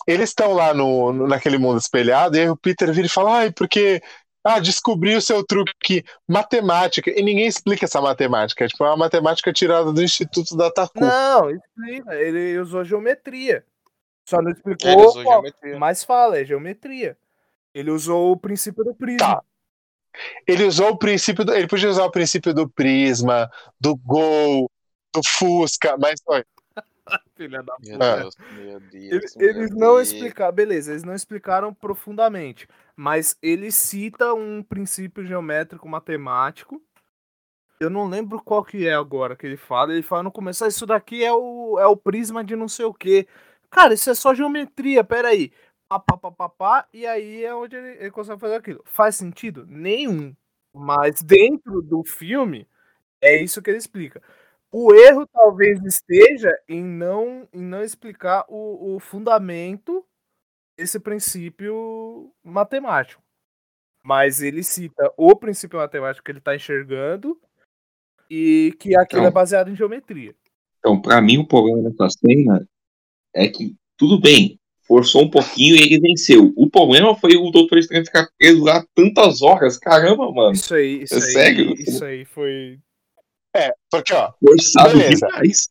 Eles estão lá no, no- naquele mundo espelhado, e aí o Peter vira e fala: ai, porque. Ah, descobri o seu truque aqui, matemática. E ninguém explica essa matemática. É tipo é uma matemática tirada do Instituto da Taku. Não, explica. Ele usou geometria. Só não explicou. Ele usou qual. Mas fala, é geometria. Ele usou o princípio do prisma. Tá. Ele usou o princípio. Do, ele podia usar o princípio do prisma, do gol, do Fusca, mas olha, [LAUGHS] Filha da Meu Ah. Deus, meu Deus. Eles, meu eles não Deus. explicaram, beleza, eles não explicaram profundamente, mas ele cita um princípio geométrico matemático. Eu não lembro qual que é agora que ele fala. Ele fala no começo, ah, isso daqui é o, é o prisma de não sei o que. Cara, isso é só geometria, peraí. Pá, pá, pá, pá, pá, e aí é onde ele, ele consegue fazer aquilo. Faz sentido? Nenhum. Mas dentro do filme, é isso que ele explica. O erro talvez esteja em não, em não explicar o, o fundamento desse princípio matemático. Mas ele cita o princípio matemático que ele está enxergando e que aquilo Então. é baseado em geometria. Então, pra mim, o problema dessa cena é que, tudo bem, forçou um pouquinho e ele venceu. O problema foi o Doutor Estranho ficar preso lá tantas horas. Caramba, mano. Isso aí, isso É aí, sério? isso aí foi. é, porque ó, Forçado Beleza. demais.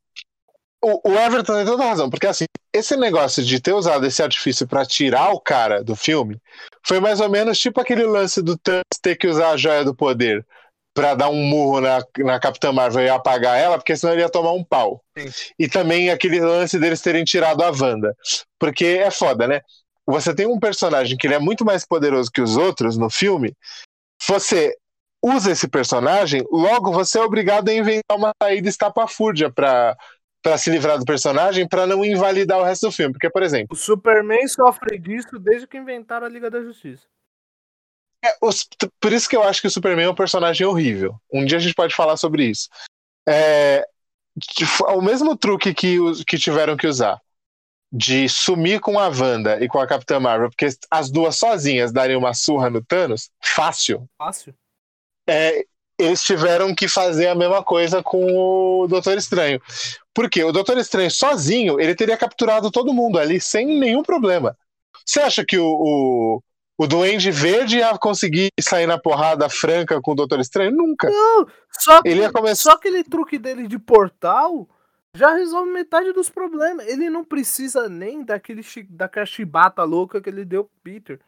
O, o Everton tem toda a razão, porque assim, esse negócio de ter usado esse artifício pra tirar o cara do filme foi mais ou menos tipo aquele lance do Thanos ter que usar a joia do poder pra dar um murro na, na Capitã Marvel e apagar ela, porque senão ele ia tomar um pau. Sim. E também aquele lance deles terem tirado a Wanda. Porque é foda, né? Você tem um personagem que ele é muito mais poderoso que os outros no filme, você usa esse personagem, logo você é obrigado a inventar uma saída estapafúrdia pra, pra se livrar do personagem, pra não invalidar o resto do filme. Porque, por exemplo, O Superman sofre disso desde que inventaram a Liga da Justiça. É, os- por isso que eu acho que o Superman é um personagem horrível. Um dia a gente pode falar sobre isso. É, f- o mesmo truque que, que tiveram que usar de sumir com a Wanda e com a Capitã Marvel, porque as duas sozinhas darem uma surra no Thanos, fácil. Fácil. É, eles tiveram que fazer a mesma coisa com o Doutor Estranho. Por quê? O Doutor Estranho sozinho, ele teria capturado todo mundo ali sem nenhum problema. Você acha que o, o, o Duende Verde ia conseguir sair na porrada franca com o Doutor Estranho? Nunca. Só que, Ele começar- só aquele truque dele de portal já resolve metade dos problemas. Ele não precisa nem daquele daquela chibata louca que ele deu pro Peter.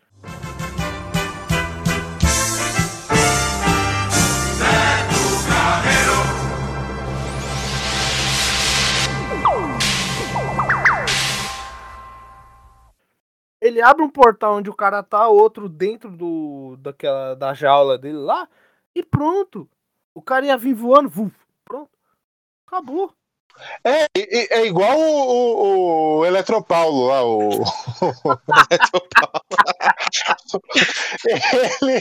Ele abre um portal onde o cara tá, outro dentro do daquela da jaula dele lá, e pronto. O cara ia vir voando, vuf, pronto. Acabou. É, é, é igual o, o, o Eletropaulo lá, o. [LAUGHS] [LAUGHS] ele,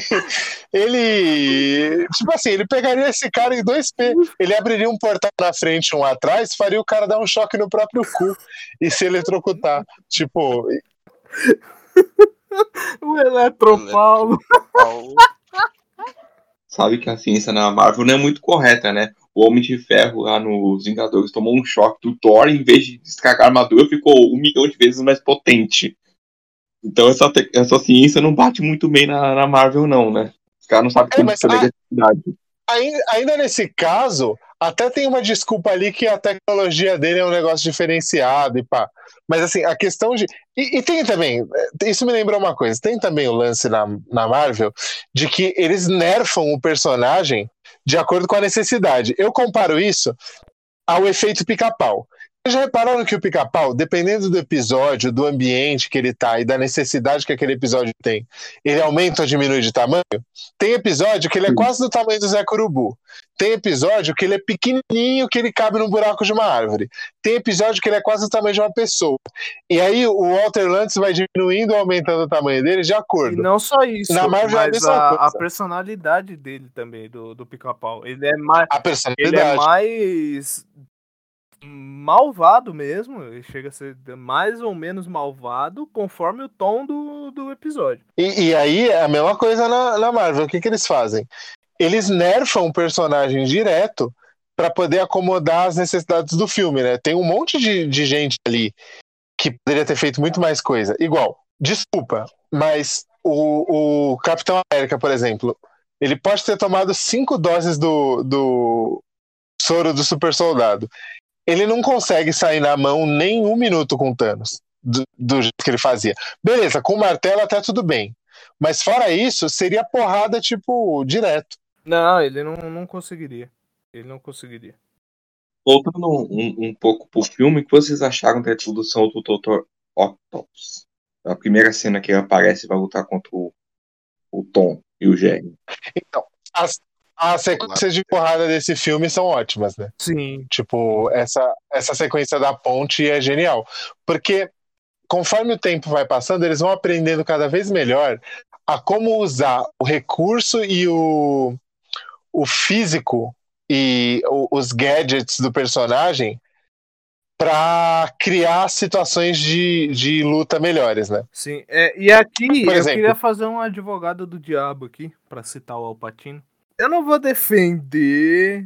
ele. Tipo assim, ele pegaria esse cara em 2P. Ele abriria um portal na frente um atrás, faria o cara dar um choque no próprio cu e se eletrocutar. Tipo, [LAUGHS] O Eletropaulo. Paulo. [LAUGHS] Sabe que a ciência na Marvel não é muito correta, né? O Homem de Ferro lá nos Vingadores tomou um choque do Thor, em vez de descarregar a armadura, ficou um milhão de vezes mais potente. Então essa, te- essa ciência não bate muito bem na, na Marvel, não, né? Os caras não sabem É, como fazer a- eletricidade. ainda, ainda nesse caso, até tem uma desculpa ali que a tecnologia dele é um negócio diferenciado e pá. Mas assim, a questão de. E, e tem também, eh, isso me lembrou uma coisa, tem também o lance na, na Marvel de que eles nerfam o personagem de acordo com a necessidade. Eu comparo isso ao efeito pica-pau. Vocês já repararam que o pica-pau, dependendo do episódio, do ambiente que ele tá e da necessidade que aquele episódio tem, ele aumenta ou diminui de tamanho? Tem episódio que ele é quase do tamanho do Zé Curubu. Tem episódio que ele é pequenininho, que ele cabe num buraco de uma árvore. Tem episódio que ele é quase do tamanho de uma pessoa. E aí o Walter Lantz vai diminuindo ou aumentando o tamanho dele de E acordo. não só isso, Na Marvel é a mas a, a personalidade dele também, do, do pica-pau. Ele é mais. A Ele é personalidade. mais malvado mesmo. Ele chega a ser mais ou menos malvado conforme o tom do, do episódio. E, e aí é a mesma coisa na, na Marvel. O que, que eles fazem? Eles nerfam o personagem direto para poder acomodar as necessidades do filme, né? Tem um monte de, de gente ali que poderia ter feito muito mais coisa. Igual, desculpa, mas o, o Capitão América, por exemplo, ele pode ter tomado cinco doses do, do soro do super soldado. Ele não consegue sair na mão nem um minuto com o Thanos, do, do jeito que ele fazia. Beleza, com o martelo até tudo bem. Mas fora isso, seria porrada, tipo, direto. Não, ele não, não conseguiria. Ele não conseguiria. Voltando um, um pouco pro filme, o que vocês acharam da introdução do Dr. Octopus? A primeira cena que ele aparece vai lutar contra o, o Tom e o Jerry. Então, as, as sequências de porrada desse filme são ótimas, né? Sim. Tipo, essa, essa sequência da ponte é genial. Porque conforme o tempo vai passando, eles vão aprendendo cada vez melhor a como usar o recurso e o, o físico e o- os gadgets do personagem para criar situações de, de luta melhores, né? Sim. É, e aqui Por eu exemplo. queria fazer um advogado do diabo aqui, pra citar o Alpatino. Eu não vou defender.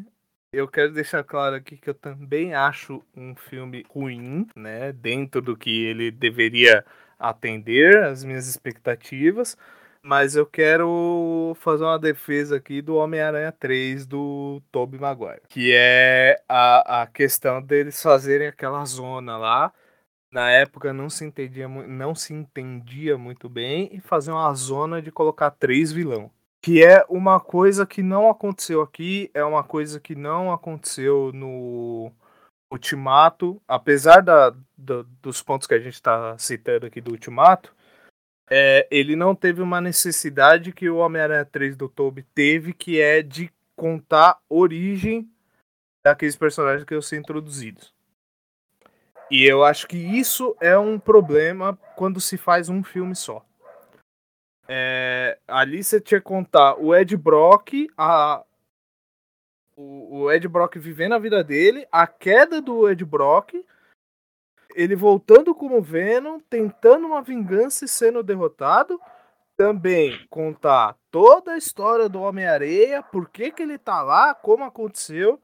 Eu quero deixar claro aqui que eu também acho um filme ruim, né? Dentro do que ele deveria atender as minhas expectativas. Mas eu quero fazer uma defesa aqui do Homem-Aranha 3 do Tobey Maguire. Que é a, a questão deles fazerem aquela zona lá na época não se entendia, não se entendia muito bem e fazer uma zona de colocar três vilão. Que é uma coisa que não aconteceu aqui, é uma coisa que não aconteceu no Ultimato, apesar da, da- dos pontos que a gente está citando aqui do Ultimato, é, ele não teve uma necessidade que o Homem-Aranha 3 do Tobey teve, que é de contar origem daqueles personagens que iam ser introduzidos. E eu acho que isso é um problema quando se faz um filme só. É, ali você tinha que contar o Ed Brock, a, o, o Ed Brock vivendo a vida dele, a queda do Ed Brock, ele voltando como Venom, tentando uma vingança e sendo derrotado. Também contar toda a história do Homem-Areia, por que, que ele tá lá, como aconteceu,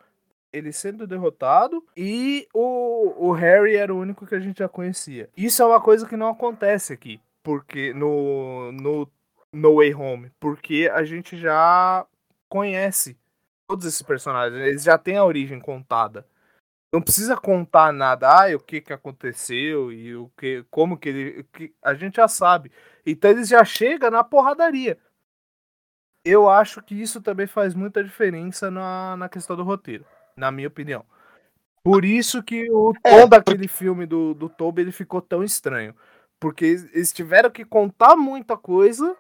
ele sendo derrotado, e o, o Harry era o único que a gente já conhecia. Isso é uma coisa que não acontece aqui, porque no, no No Way Home, porque a gente já conhece todos esses personagens, eles já têm a origem contada. Não precisa contar nada, ah, o que que aconteceu e o que, como que ele, que, a gente já sabe. Então eles já chegam na porradaria. Eu acho que isso também faz muita diferença na, na questão do roteiro, na minha opinião. Por isso que o tom daquele filme do, do Toby ele ficou tão estranho. Porque eles tiveram que contar muita coisa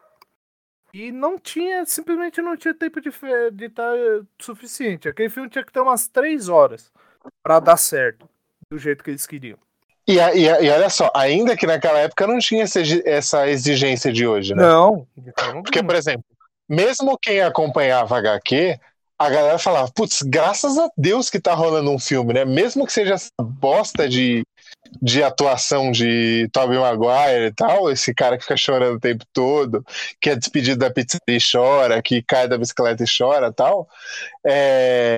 e não tinha, simplesmente não tinha tempo de estar de tá suficiente. Aquele filme tinha que ter umas três horas para dar certo, do jeito que eles queriam. E, e e olha só, ainda que naquela época não tinha essa exi- essa exigência de hoje, né? Não, Porque, por exemplo, mesmo quem acompanhava HQ, a galera falava, putz, graças a Deus que tá rolando um filme, né? Mesmo que seja essa bosta de, de atuação de Tobey Maguire e tal, esse cara que fica chorando o tempo todo, que é despedido da pizza e chora, que cai da bicicleta e chora e tal, é,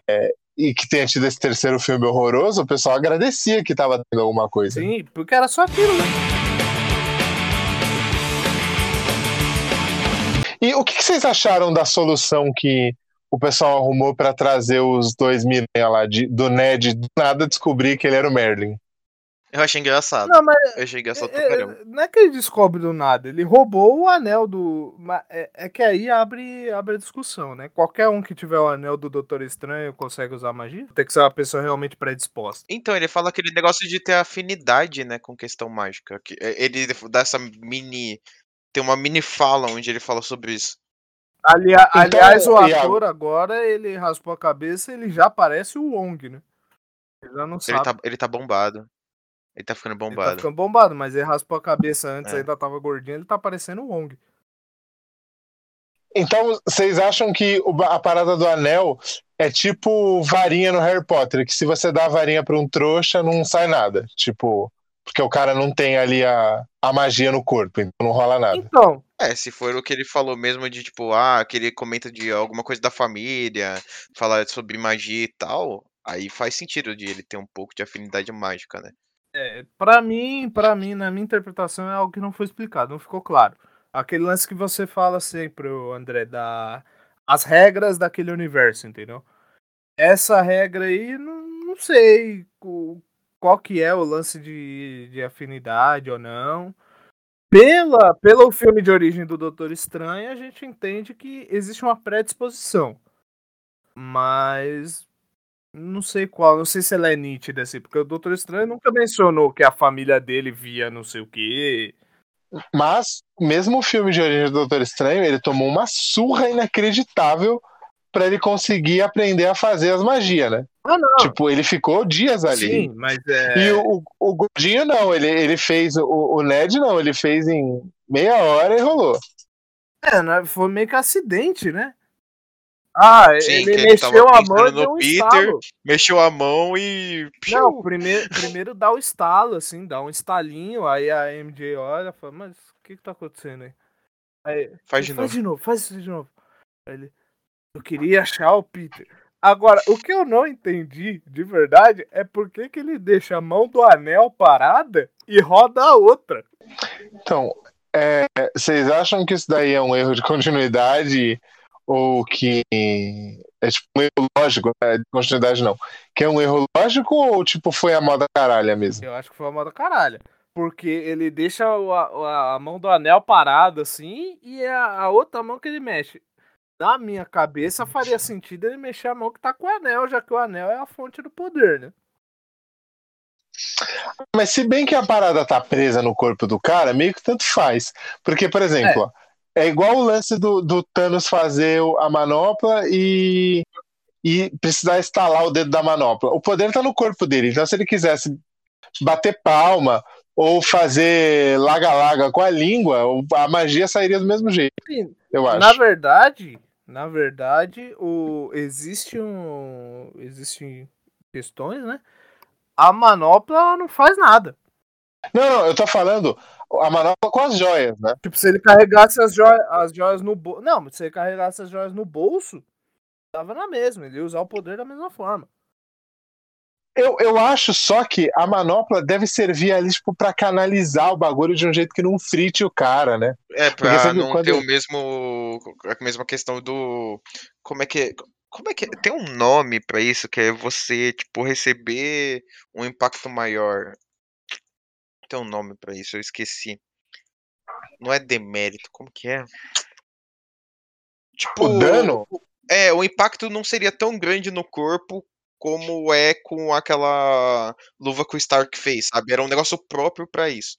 e que tenha tido esse terceiro filme horroroso, o pessoal agradecia que tava tendo alguma coisa. Sim, porque era só aquilo, né? E o que, que vocês acharam da solução que o pessoal arrumou pra trazer os dois Miranha lá, de, do Ned do nada descobrir que ele era o Merlin? Eu achei engraçado. Não, mas Eu achei engraçado pra é, caramba. é, não é que ele descobre do nada, ele roubou o anel do. É, é que aí abre, abre a discussão, né? Qualquer um que tiver o anel do Doutor Estranho consegue usar magia? Tem que ser uma pessoa realmente predisposta. Então, ele fala aquele negócio de ter afinidade, né, com questão mágica. que é, Ele dá essa mini. Tem uma mini fala onde ele fala sobre isso. Alia- Então, aliás, o Iago- ator agora, ele raspou a cabeça ele já parece o Wong, né? Ele já não Ele sabe. tá, ele tá bombado. Ele tá ficando Ele tá bombado. ficando bombado, mas ele raspou a cabeça antes, É. ainda tava gordinho, ele tá parecendo o Wong. Então, vocês acham que a parada do anel é tipo varinha no Harry Potter, que se você dá a varinha pra um trouxa, não sai nada. Tipo, porque o cara não tem ali a, a magia no corpo, então não rola nada. Então, É, se for o que ele falou mesmo de tipo, ah, que ele comenta de alguma coisa da família, falar sobre magia e tal, aí faz sentido de ele ter um pouco de afinidade mágica, né? É, Pra mim, para mim, na minha interpretação, é algo que não foi explicado, não ficou claro. Aquele lance que você fala sempre, André, da as regras daquele universo, entendeu? Essa regra aí, não, não sei qual que é o lance de, de afinidade ou não. Pela, pelo filme de origem do Doutor Estranho, a gente entende que existe uma predisposição. Mas não sei qual, não sei se ela é nítida assim, porque o Doutor Estranho nunca mencionou que a família dele via não sei o quê. Mas, mesmo o filme de origem do Doutor Estranho, ele tomou uma surra inacreditável pra ele conseguir aprender a fazer as magias, né? Ah, não. Tipo, ele ficou dias ali. Sim, mas é. E o, o Gordinho não, ele, ele fez. O, o Ned não, ele fez em meia hora e rolou. é, né, foi meio que acidente, né? Ah, Sim, ele mexeu a mão e no um Peter. estalo. Mexeu a mão e. Não, primeiro, primeiro dá o estalo, assim, dá um estalinho, aí a MJ olha e fala, mas o que que tá acontecendo aí? Aí, Faz de faz novo. de novo, faz isso de novo. Aí ele, eu queria achar o Peter. Agora, o que eu não entendi, de verdade, é por que que ele deixa a mão do anel parada e roda a outra. Então, é, vocês acham que isso daí é um erro de continuidade ou que é tipo um erro lógico, né? De continuidade não. Que é um erro lógico ou tipo foi a moda caralha mesmo? Eu acho que foi uma moda caralho. Porque ele deixa o- a, a mão do anel parada assim e é a, a outra mão que ele mexe. Na minha cabeça faria sentido ele mexer a mão que tá com o anel, já que o anel é a fonte do poder, né? Mas se bem que a parada tá presa no corpo do cara, meio que tanto faz. Porque, por exemplo, ó, é, igual o lance do, do Thanos fazer a manopla e, e precisar instalar o dedo da manopla. O poder tá no corpo dele. Então, se ele quisesse bater palma ou fazer laga-laga com a língua, a magia sairia do mesmo jeito, eu acho. Na verdade, na verdade, o existe um existem questões, né? A manopla não faz nada. Não, não, eu tô falando a manopla com as joias, né? Tipo, se ele carregasse as joias, as joias no bolso. Não, mas se ele carregasse as joias no bolso, tava na mesma. Ele ia usar o poder da mesma forma. Eu, eu acho só que a manopla deve servir ali, tipo, pra canalizar o bagulho de um jeito que não frite o cara, né? É, Porque pra viu não quando- ter o mesmo. A mesma questão do. Como é que é? Como é que é? Tem um nome pra isso, que é você, tipo, receber um impacto maior. Tem um nome pra isso, eu esqueci. Não é demérito, como que é? Tipo. O dano? É, o impacto não seria tão grande no corpo como é com aquela luva que o Stark fez, sabe? Era um negócio próprio pra isso.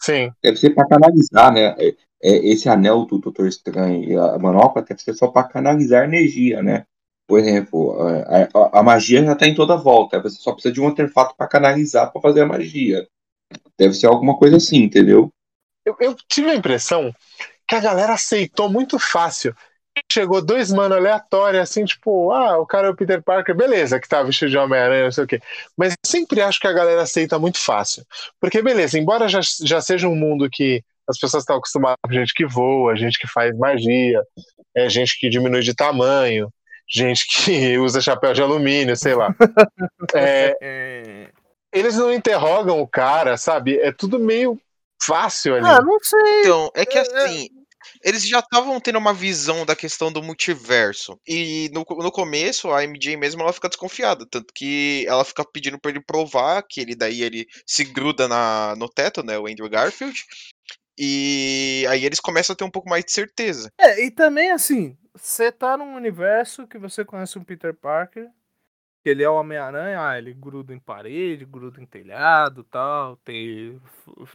Sim. Deve ser pra canalizar, né? É, é, esse anel do Doutor Estranho e a manopla deve ser só pra canalizar energia, né? Por exemplo, a, a- a magia já tá em toda volta. Você só precisa de um artefato pra canalizar pra fazer a magia. Deve ser alguma coisa assim, entendeu? Eu, eu tive a impressão que a galera aceitou muito fácil. Chegou dois mano aleatórios, assim, tipo, ah, o cara é o Peter Parker, beleza, que tá vestido de Homem-Aranha, não sei o quê. Mas eu sempre acho que a galera aceita muito fácil. Porque, beleza, embora já, já seja um mundo que as pessoas estão acostumadas com gente que voa, gente que faz magia, é, gente que diminui de tamanho, gente que [LAUGHS] usa chapéu de alumínio, sei lá. [LAUGHS] É, É... eles não interrogam o cara, sabe? É tudo meio fácil ali. Ah, não sei. Então, é que É, é. assim, eles já estavam tendo uma visão da questão do multiverso. E no, no começo, a MJ mesmo, ela fica desconfiada. Tanto que ela fica pedindo pra ele provar que ele daí ele se gruda na, no teto, né? O Andrew Garfield. E aí eles começam a ter um pouco mais de certeza. É, e também assim, você tá num universo que você conhece um Peter Parker, que ele é o Homem-Aranha, ah, ele gruda em parede, gruda em telhado tal, tem,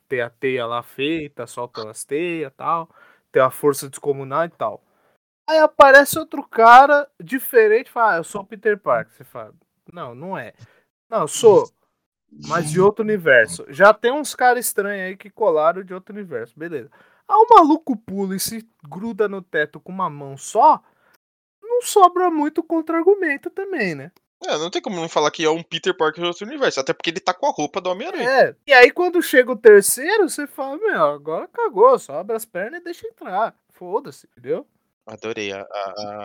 tem a teia lá feita, solta as teias tal, tem a força descomunal e tal. Aí aparece outro cara diferente, fala, ah, eu sou o Peter Parker. Você fala, não, não é. Não, eu sou, mas de outro universo. Já tem uns caras estranhos aí que colaram de outro universo, beleza. Ah, o maluco pula e se gruda no teto com uma mão só, não sobra muito contra-argumento também, né? É, não tem como não falar que é um Peter Parker de outro universo. Até porque ele tá com a roupa do Homem-Aranha. É. E aí quando chega o terceiro, você fala, meu, agora cagou, só abre as pernas e deixa entrar. Foda-se, entendeu? Adorei. A, a-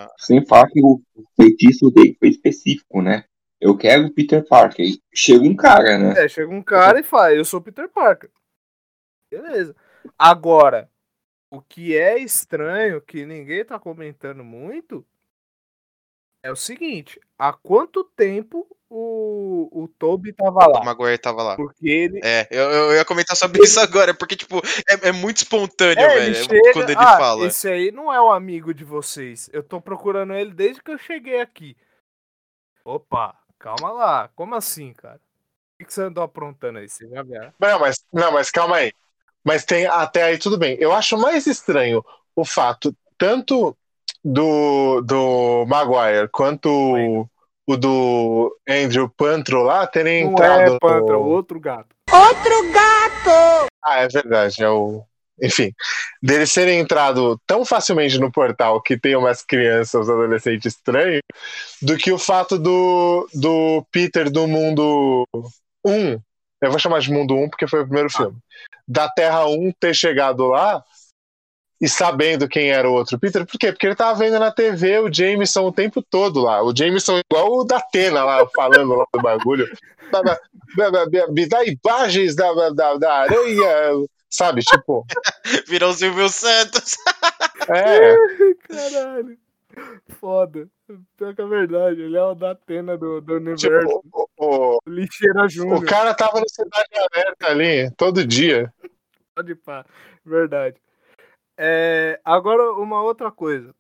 a- Sem falar que o feitiço dele foi específico, né? Eu quero o Peter Parker. E chega um cara, né? É, chega um cara e fala, eu sou o Peter Parker. Beleza. Agora, o que é estranho, que ninguém tá comentando muito, é o seguinte, há quanto tempo o, o Toby tava o lá? Maguire tava lá. Porque ele, É, eu, eu ia comentar sobre isso agora, porque, tipo, é, é muito espontâneo, É, velho, ele chega, quando ele ah, fala. esse aí não é o amigo de vocês. Eu tô procurando ele desde que eu cheguei aqui. Opa, calma lá. Como assim, cara? O que que você andou aprontando aí? Você já viu? Não, mas, não, mas calma aí. Mas tem até aí tudo bem. Eu acho mais estranho o fato tanto do, do Maguire quanto o, o do Andrew Pantro lá terem Não entrado. é Pantra, no- outro gato. Ah, é verdade, é o. Enfim, deles serem entrado tão facilmente no portal que tem umas crianças, adolescentes estranhos, do que o fato do, do Peter do mundo 1, eu vou chamar de mundo 1 porque foi o primeiro filme, da Terra 1 ter chegado lá e sabendo quem era o outro Peter, por quê? Porque ele tava vendo na TV o Jameson o tempo todo lá, o Jameson igual o da Atena lá, falando lá do bagulho, Da- da- da- da- me dá imagens da, da, da aranha, sabe, tipo, [LAUGHS] Virou o Silvio Santos. é, Caralho. Foda. Pior que é verdade. Ele é o da Atena do, do universo. Tipo, o, o, Lixeira Júnior. o cara tava no Cidade Alerta ali, todo dia. Pode pá. Verdade. É, agora, uma outra coisa.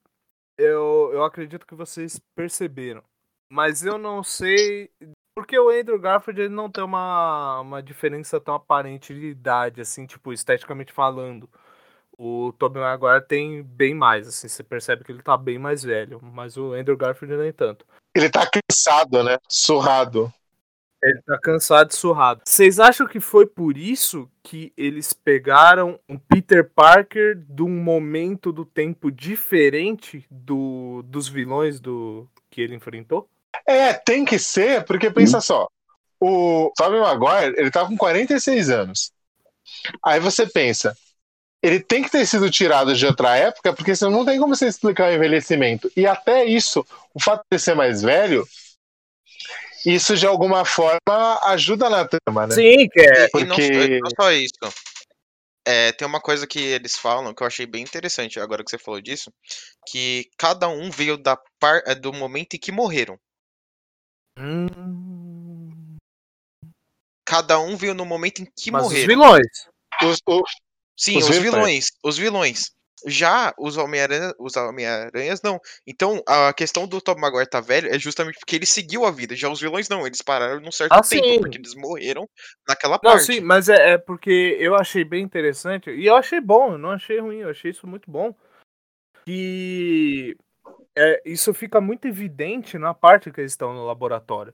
Eu, eu acredito que vocês perceberam. Mas eu não sei. Porque o Andrew Garfield ele não tem uma, uma diferença tão aparente de idade, assim, tipo, esteticamente falando. O Tobey Maguire tem bem mais, assim, você percebe que ele tá bem mais velho. Mas o Andrew Garfield nem tanto. Ele tá cansado, né? Surrado. Ele tá cansado e surrado. Vocês acham que foi por isso que eles pegaram um Peter Parker de um momento do tempo diferente do, dos vilões do que ele enfrentou? É, tem que ser, porque pensa só. O Tobey Maguire, ele tá com 46 anos. Aí você pensa, ele tem que ter sido tirado de outra época, porque senão não tem como você explicar o envelhecimento. E até isso, o fato de ser mais velho, isso de alguma forma ajuda na trama, né? Sim, que é. E não, Porque- não só isso. É, tem uma coisa que eles falam que eu achei bem interessante agora que você falou disso, que cada um veio da par, é, do momento em que morreram. Hum, Cada um veio no momento em que mas os morreram. vilões. Os- o- Sim, os os, vilões, os vilões. Já os Homem-Aranha, os Homem-Aranhas não. Então, a questão do Tom Maguire tá velho é justamente porque ele seguiu a vida. Já os vilões não, eles pararam num certo Ah, tempo, sim. porque eles morreram naquela Não, parte. sim, mas é, é porque eu achei bem interessante. E eu achei bom, eu não achei ruim, eu achei isso muito bom. Que é, isso fica muito evidente na parte que eles estão no laboratório.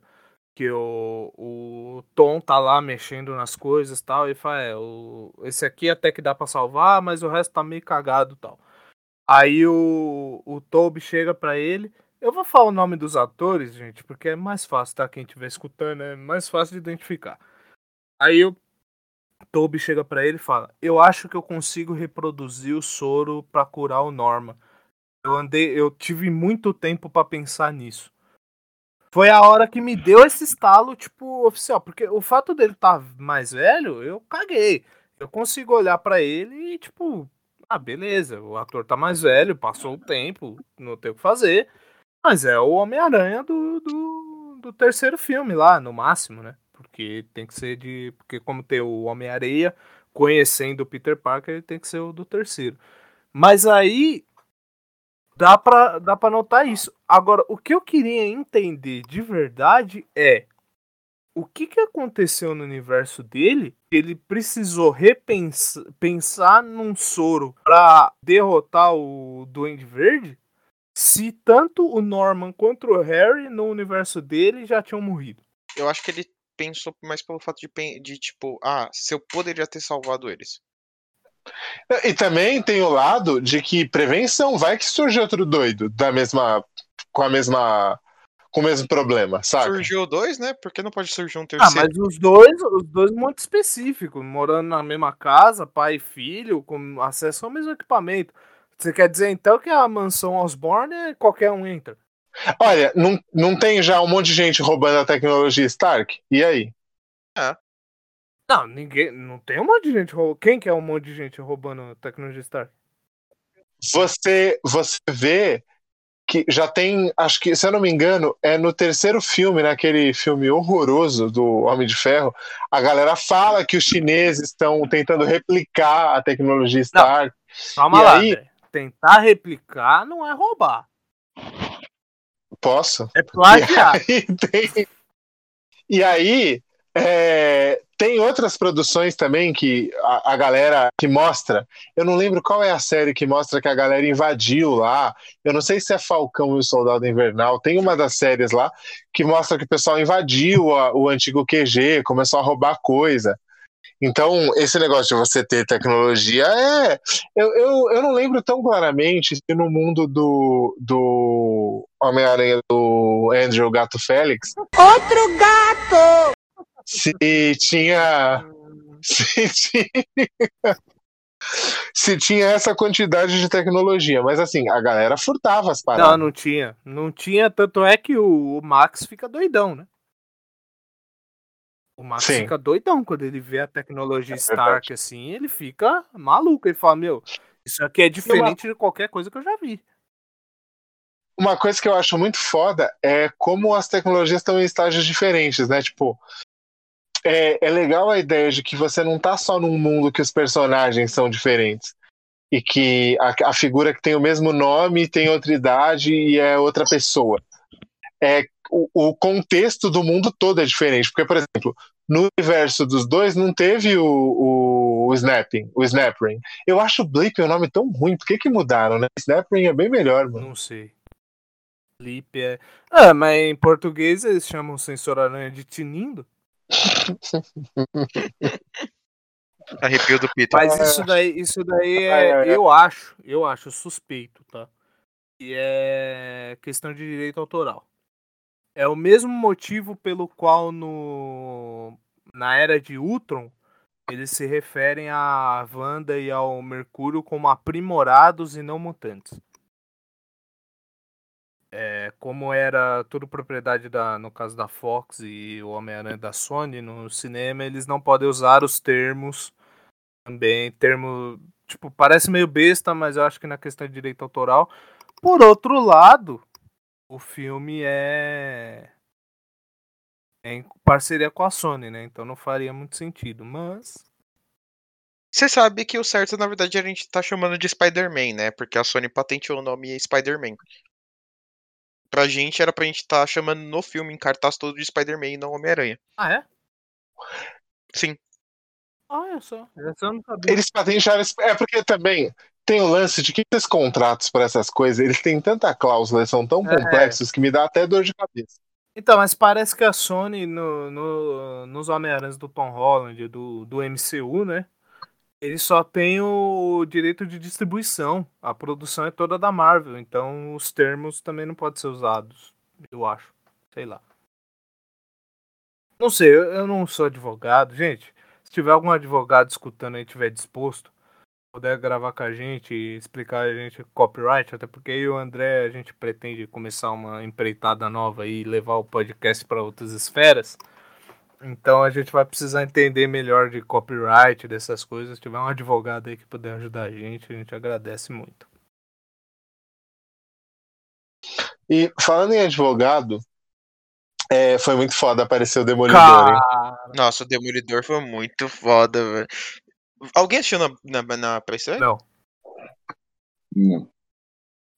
Que o, o Tom tá lá mexendo nas coisas tal, e fala, é, o, esse aqui até que dá pra salvar, mas o resto tá meio cagado tal. Aí o, o Toby chega pra ele. Eu vou falar o nome dos atores, gente, porque é mais fácil, tá? Quem estiver escutando, é mais fácil de identificar. Aí o Toby chega pra ele e fala: Eu acho que eu consigo reproduzir o soro pra curar o Norma. Eu andei, eu tive muito tempo pra pensar nisso. Foi a hora que me deu esse estalo, tipo, oficial. Porque o fato dele estar mais velho, eu caguei. Eu consigo olhar pra ele e, tipo, ah, beleza, o ator tá mais velho, passou o tempo, não tem o que fazer. Mas é o Homem-Aranha do, do, do terceiro filme lá, no máximo, né? Porque tem que ser de. Porque, como tem o Homem-Areia conhecendo o Peter Parker, ele tem que ser o do terceiro. Mas aí. Dá pra, dá pra notar isso. Agora, o que eu queria entender de verdade é. O que, que aconteceu no universo dele? Ele precisou repensar pensar num soro pra derrotar o Duende Verde? Se tanto o Norman quanto o Harry no universo dele já tinham morrido. Eu acho que ele pensou mais pelo fato de, de tipo, ah, se eu poderia ter salvado eles. E também tem o lado de que prevenção vai que surge outro doido da mesma com a mesma com o mesmo problema, saca? Surgiu dois, né? Por que não pode surgir um Ah, terceiro? mas os dois, os dois muito específicos, morando na mesma casa, pai e filho, com acesso ao mesmo equipamento. Você quer dizer então que a mansão Osborne é qualquer um entra? Olha, não, não tem já um monte de gente roubando a tecnologia Stark? E aí? Não, ninguém, não tem um monte de gente roubando. Quem que é um monte de gente roubando a tecnologia Stark? Você você vê que já tem, acho que, se eu não me engano, é no terceiro filme, naquele filme horroroso do Homem de Ferro, a galera fala que os chineses estão tentando replicar a tecnologia Stark. Calma E lá, aí-. Tentar replicar não é roubar. Posso? É plagiar. [LAUGHS] E aí tem, e aí é, tem outras produções também que a, a galera que mostra. Eu não lembro qual é a série que mostra que a galera invadiu lá. Eu não sei se é Falcão e o Soldado Invernal. Tem uma das séries lá que mostra que o pessoal invadiu a- o antigo QG, começou a roubar coisa. Então, esse negócio de você ter tecnologia é. Eu, eu, eu não lembro tão claramente se no mundo do, do Homem-Aranha do Andrew Gato Félix Outro gato! Se tinha. Se tinha, se tinha essa quantidade de tecnologia. Mas assim, a galera furtava as paradas. Não, não tinha. Não tinha, tanto é que o, o Max fica doidão, né? O Max Sim. fica doidão quando ele vê a tecnologia É Stark assim, ele fica maluco. Ele fala, meu, isso aqui é diferente de qualquer coisa que eu já vi. uma coisa que eu acho muito foda é como as tecnologias estão em estágios diferentes, né? Tipo, é, é legal a ideia de que você não tá só num mundo que os personagens são diferentes. E que a, a figura que tem o mesmo nome tem outra idade e é outra pessoa. É, o, o contexto do mundo todo é diferente. Porque, por exemplo, no universo dos dois não teve o, o, o Snapping, o Snapring. Eu acho o Blip um nome tão ruim. Por que, que mudaram, né? Snapring é bem melhor, mano. Não sei. Flip é. Ah, mas em português eles chamam o sensor aranha de tinindo. [LAUGHS] Arrepio do Peter. Mas isso daí, isso daí é, eu acho, eu acho suspeito, tá? E é questão de direito autoral. É o mesmo motivo pelo qual no na era de Ultron eles se referem a Wanda e ao Mercúrio como aprimorados e não mutantes. É, como era tudo propriedade da, no caso da Fox e o Homem-Aranha da Sony, no cinema eles não podem usar os termos também, termo, tipo, parece meio besta, mas eu acho que na questão de direito autoral. Por outro lado, o filme é é em parceria com a Sony, né? Então não faria muito sentido, mas Você sabe que o certo, na verdade, a gente tá chamando de Spider-Man, né? Porque a Sony patenteou o nome Spider-Man. Pra gente, era pra gente tá chamando no filme, em cartaz todo de Spider-Man e não Homem-Aranha. Ah, é? Sim. Olha só. Essa eu não sabia. Eles patentearam. É porque também tem o lance de que esses contratos para essas coisas, eles têm tanta cláusula, eles são tão É. complexos que me dá até dor de cabeça. Então, mas parece que a Sony no, no- nos Homem-Aranhas do Tom Holland, do, do MCU, né? Eles só têm o direito de distribuição. A produção é toda da Marvel, então os termos também não podem ser usados, eu acho. Sei lá. Não sei, eu, não sou advogado. Gente, se tiver algum advogado escutando aí tiver disposto, puder gravar com a gente e explicar a gente copyright, até porque eu e o André a gente pretende começar uma empreitada nova e levar o podcast para outras esferas. Então a gente vai precisar entender melhor de copyright, dessas coisas. Se tiver um advogado aí que puder ajudar a gente, a gente agradece muito. E falando em advogado, é, foi muito foda aparecer o Demolidor, hein? Nossa, o Demolidor foi muito foda, velho. Alguém assistiu na, na, na pré-estreia? Não. Não.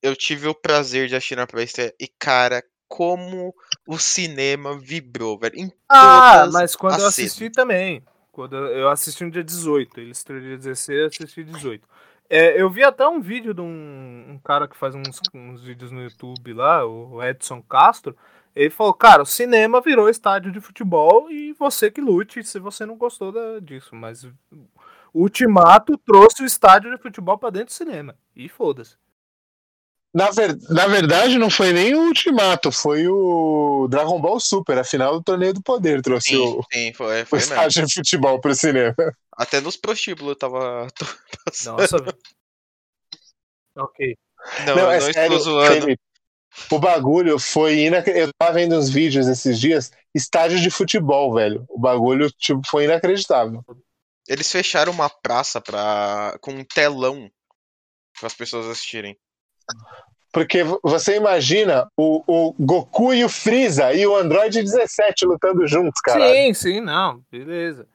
Eu tive o prazer de assistir na pré-estreia e, cara, como o cinema vibrou, velho. Em Ah, mas quando eu as assisti também. Quando eu assisti no dia 18. Ele estreou dia 16, eu assisti 18. É, eu vi até um vídeo de um, um cara que faz uns, uns vídeos no YouTube lá, o Edson Castro. Ele falou, cara, o cinema virou estádio de futebol e você que lute se você não gostou da- disso. Mas o Ultimato trouxe o estádio de futebol pra dentro do cinema. E foda-se. Na, ver- na verdade, não foi nem o Ultimato, foi o Dragon Ball Super, a final do Torneio do Poder, trouxe Sim, o, sim, foi, o foi mesmo. estádio de futebol pro cinema. Até nos prostíbulos tava. [LAUGHS] passando. Nossa. Ok. Não, Não, eu é não sério, estou zoando. Felipe, o bagulho foi inacreditável. Eu tava vendo uns vídeos esses dias, estádio de futebol, velho. O bagulho, tipo, foi inacreditável. Eles fecharam uma praça pra... com um telão para as pessoas assistirem. Porque você imagina o, o Goku e o Freeza e o Android 17 lutando juntos, cara. Sim, sim, não, beleza.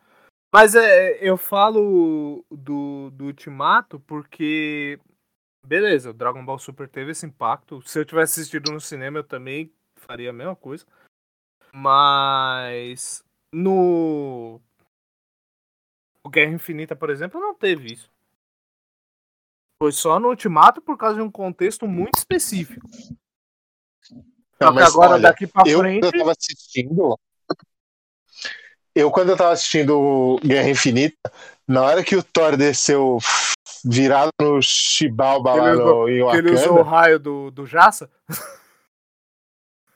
Mas é, eu falo do, do Ultimato porque, beleza, o Dragon Ball Super teve esse impacto. Se eu tivesse assistido no cinema, eu também faria a mesma coisa. Mas no Guerra Infinita, por exemplo, não teve isso. Foi só no Ultimato por causa de um contexto muito específico. Não, mas agora, olha, daqui pra eu, frente. quando eu tava assistindo. Eu, quando eu tava assistindo Guerra Infinita, na hora que o Thor desceu virado no Chibalba lá Ele no, em que ele usou o raio do, do Jaça.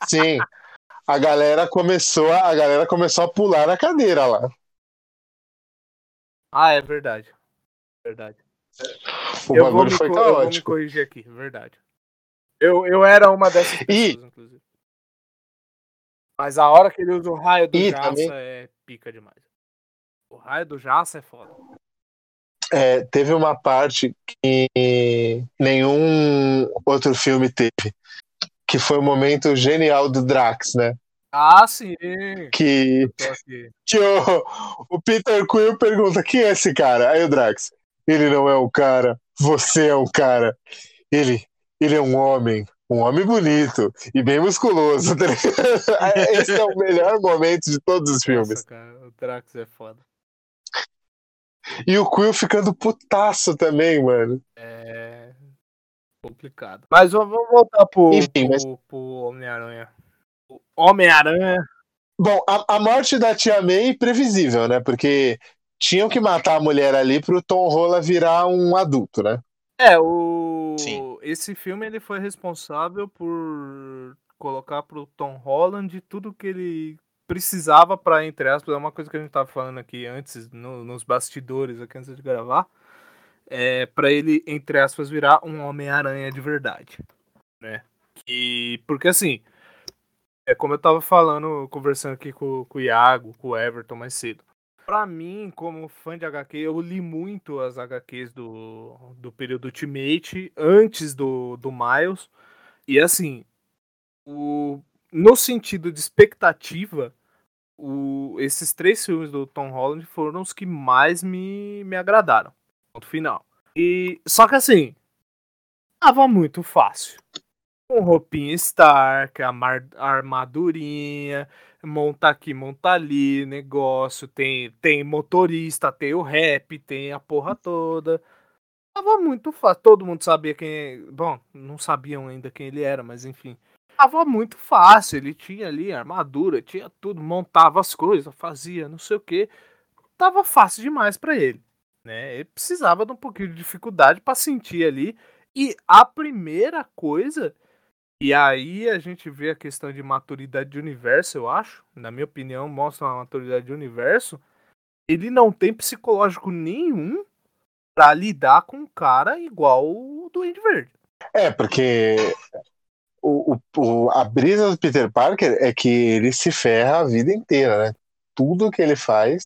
sim, a galera começou a, a galera começou a pular na cadeira lá. Ah, é verdade. Verdade. O eu bagulho foi co- eu vou me caótico. corrigir aqui, verdade. Eu, eu era uma dessas E- pessoas, inclusive. Mas a hora que ele usa o raio do E Jaça também- é pica demais. O raio do Jaça é foda. É, teve uma parte que nenhum outro filme teve, que foi o momento genial do Drax, né? Ah, sim. Que, que o, o Peter Quill pergunta: quem é esse cara? Aí o Drax, ele não é um cara, você é um cara. Ele, ele é um homem, um homem bonito e bem musculoso. [LAUGHS] tá? [LAUGHS] Esse é o melhor momento de todos os filmes. Nossa, cara, o Drax é foda. E o Quill ficando putaço também, mano. É complicado. Mas vamos voltar pro, Enfim, mas- pro, pro Homem-Aranha. O Homem-Aranha. Bom, a, a morte da Tia May previsível, né? Porque tinham que matar a mulher ali pro Tom Holland virar um adulto, né? É, o. Sim. Esse filme ele foi responsável por colocar pro Tom Holland tudo que ele precisava pra, entre aspas, é uma coisa que a gente tava falando aqui antes, no- nos bastidores, aqui antes de gravar. É pra ele, entre aspas, virar um Homem-Aranha de verdade. Né? Que, porque assim, é como eu tava falando, conversando aqui com, com o Iago, com o Everton mais cedo. Pra mim, como fã de HQ, eu li muito as HQs do, do período Ultimate, antes do, do Miles. E assim, o, no sentido de expectativa, o, esses três filmes do Tom Holland foram os que mais me, me agradaram. Ponto final. E, só que assim, tava muito fácil. Com roupinha Stark, armadurinha, monta aqui, monta ali, negócio, tem, tem motorista, tem o rap, tem a porra toda. Tava muito fácil. Todo mundo sabia quem. Bom, não sabiam ainda quem ele era, mas enfim. Tava muito fácil. Ele tinha ali armadura, tinha tudo, montava as coisas, fazia não sei o que. Tava fácil demais pra ele. Né? Ele precisava de um pouquinho de dificuldade pra sentir ali. E a primeira coisa e aí a gente vê a questão de maturidade de universo, eu acho. Na minha opinião, mostra uma maturidade de universo. Ele não tem psicológico nenhum pra lidar com um cara igual o Duende Verde. É, porque o- o- a brisa do Peter Parker é que ele se ferra a vida inteira, né? Tudo que ele faz.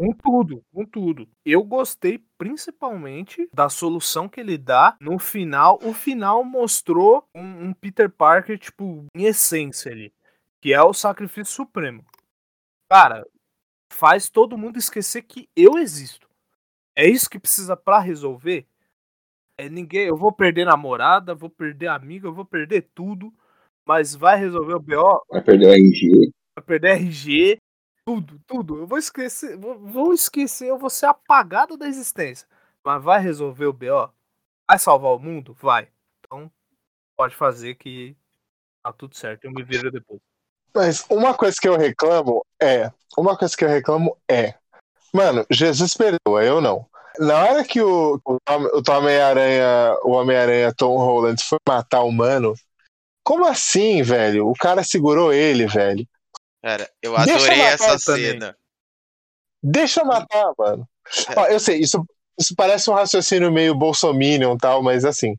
Com tudo, com tudo. Eu gostei principalmente da solução que ele dá no final. O final mostrou um, um Peter Parker, tipo, em essência ali. Que é o sacrifício supremo. Cara, faz todo mundo esquecer que eu existo. É isso que precisa pra resolver? É ninguém. Eu vou perder namorada, vou perder amiga, eu vou perder tudo. Mas vai resolver o BO, Vai perder o RG. vai perder RG, tudo, tudo. Eu vou esquecer, vou, vou esquecer, eu vou ser apagado da existência. Mas vai resolver o BO? Vai salvar o mundo? Vai. Então, pode fazer que tá tudo certo. Eu me viro depois. Mas uma coisa que eu reclamo é. Uma coisa que eu reclamo é. Mano, Jesus perdoa, eu não. Na hora que o, o, Homem-Aranha, o Homem-Aranha Tom Holland foi matar o mano, como assim, velho? O cara segurou ele, velho. Cara, eu adorei essa também. cena. Deixa eu matar, mano. É. Ó, eu sei, isso, isso parece um raciocínio meio bolsominion e tal, mas assim,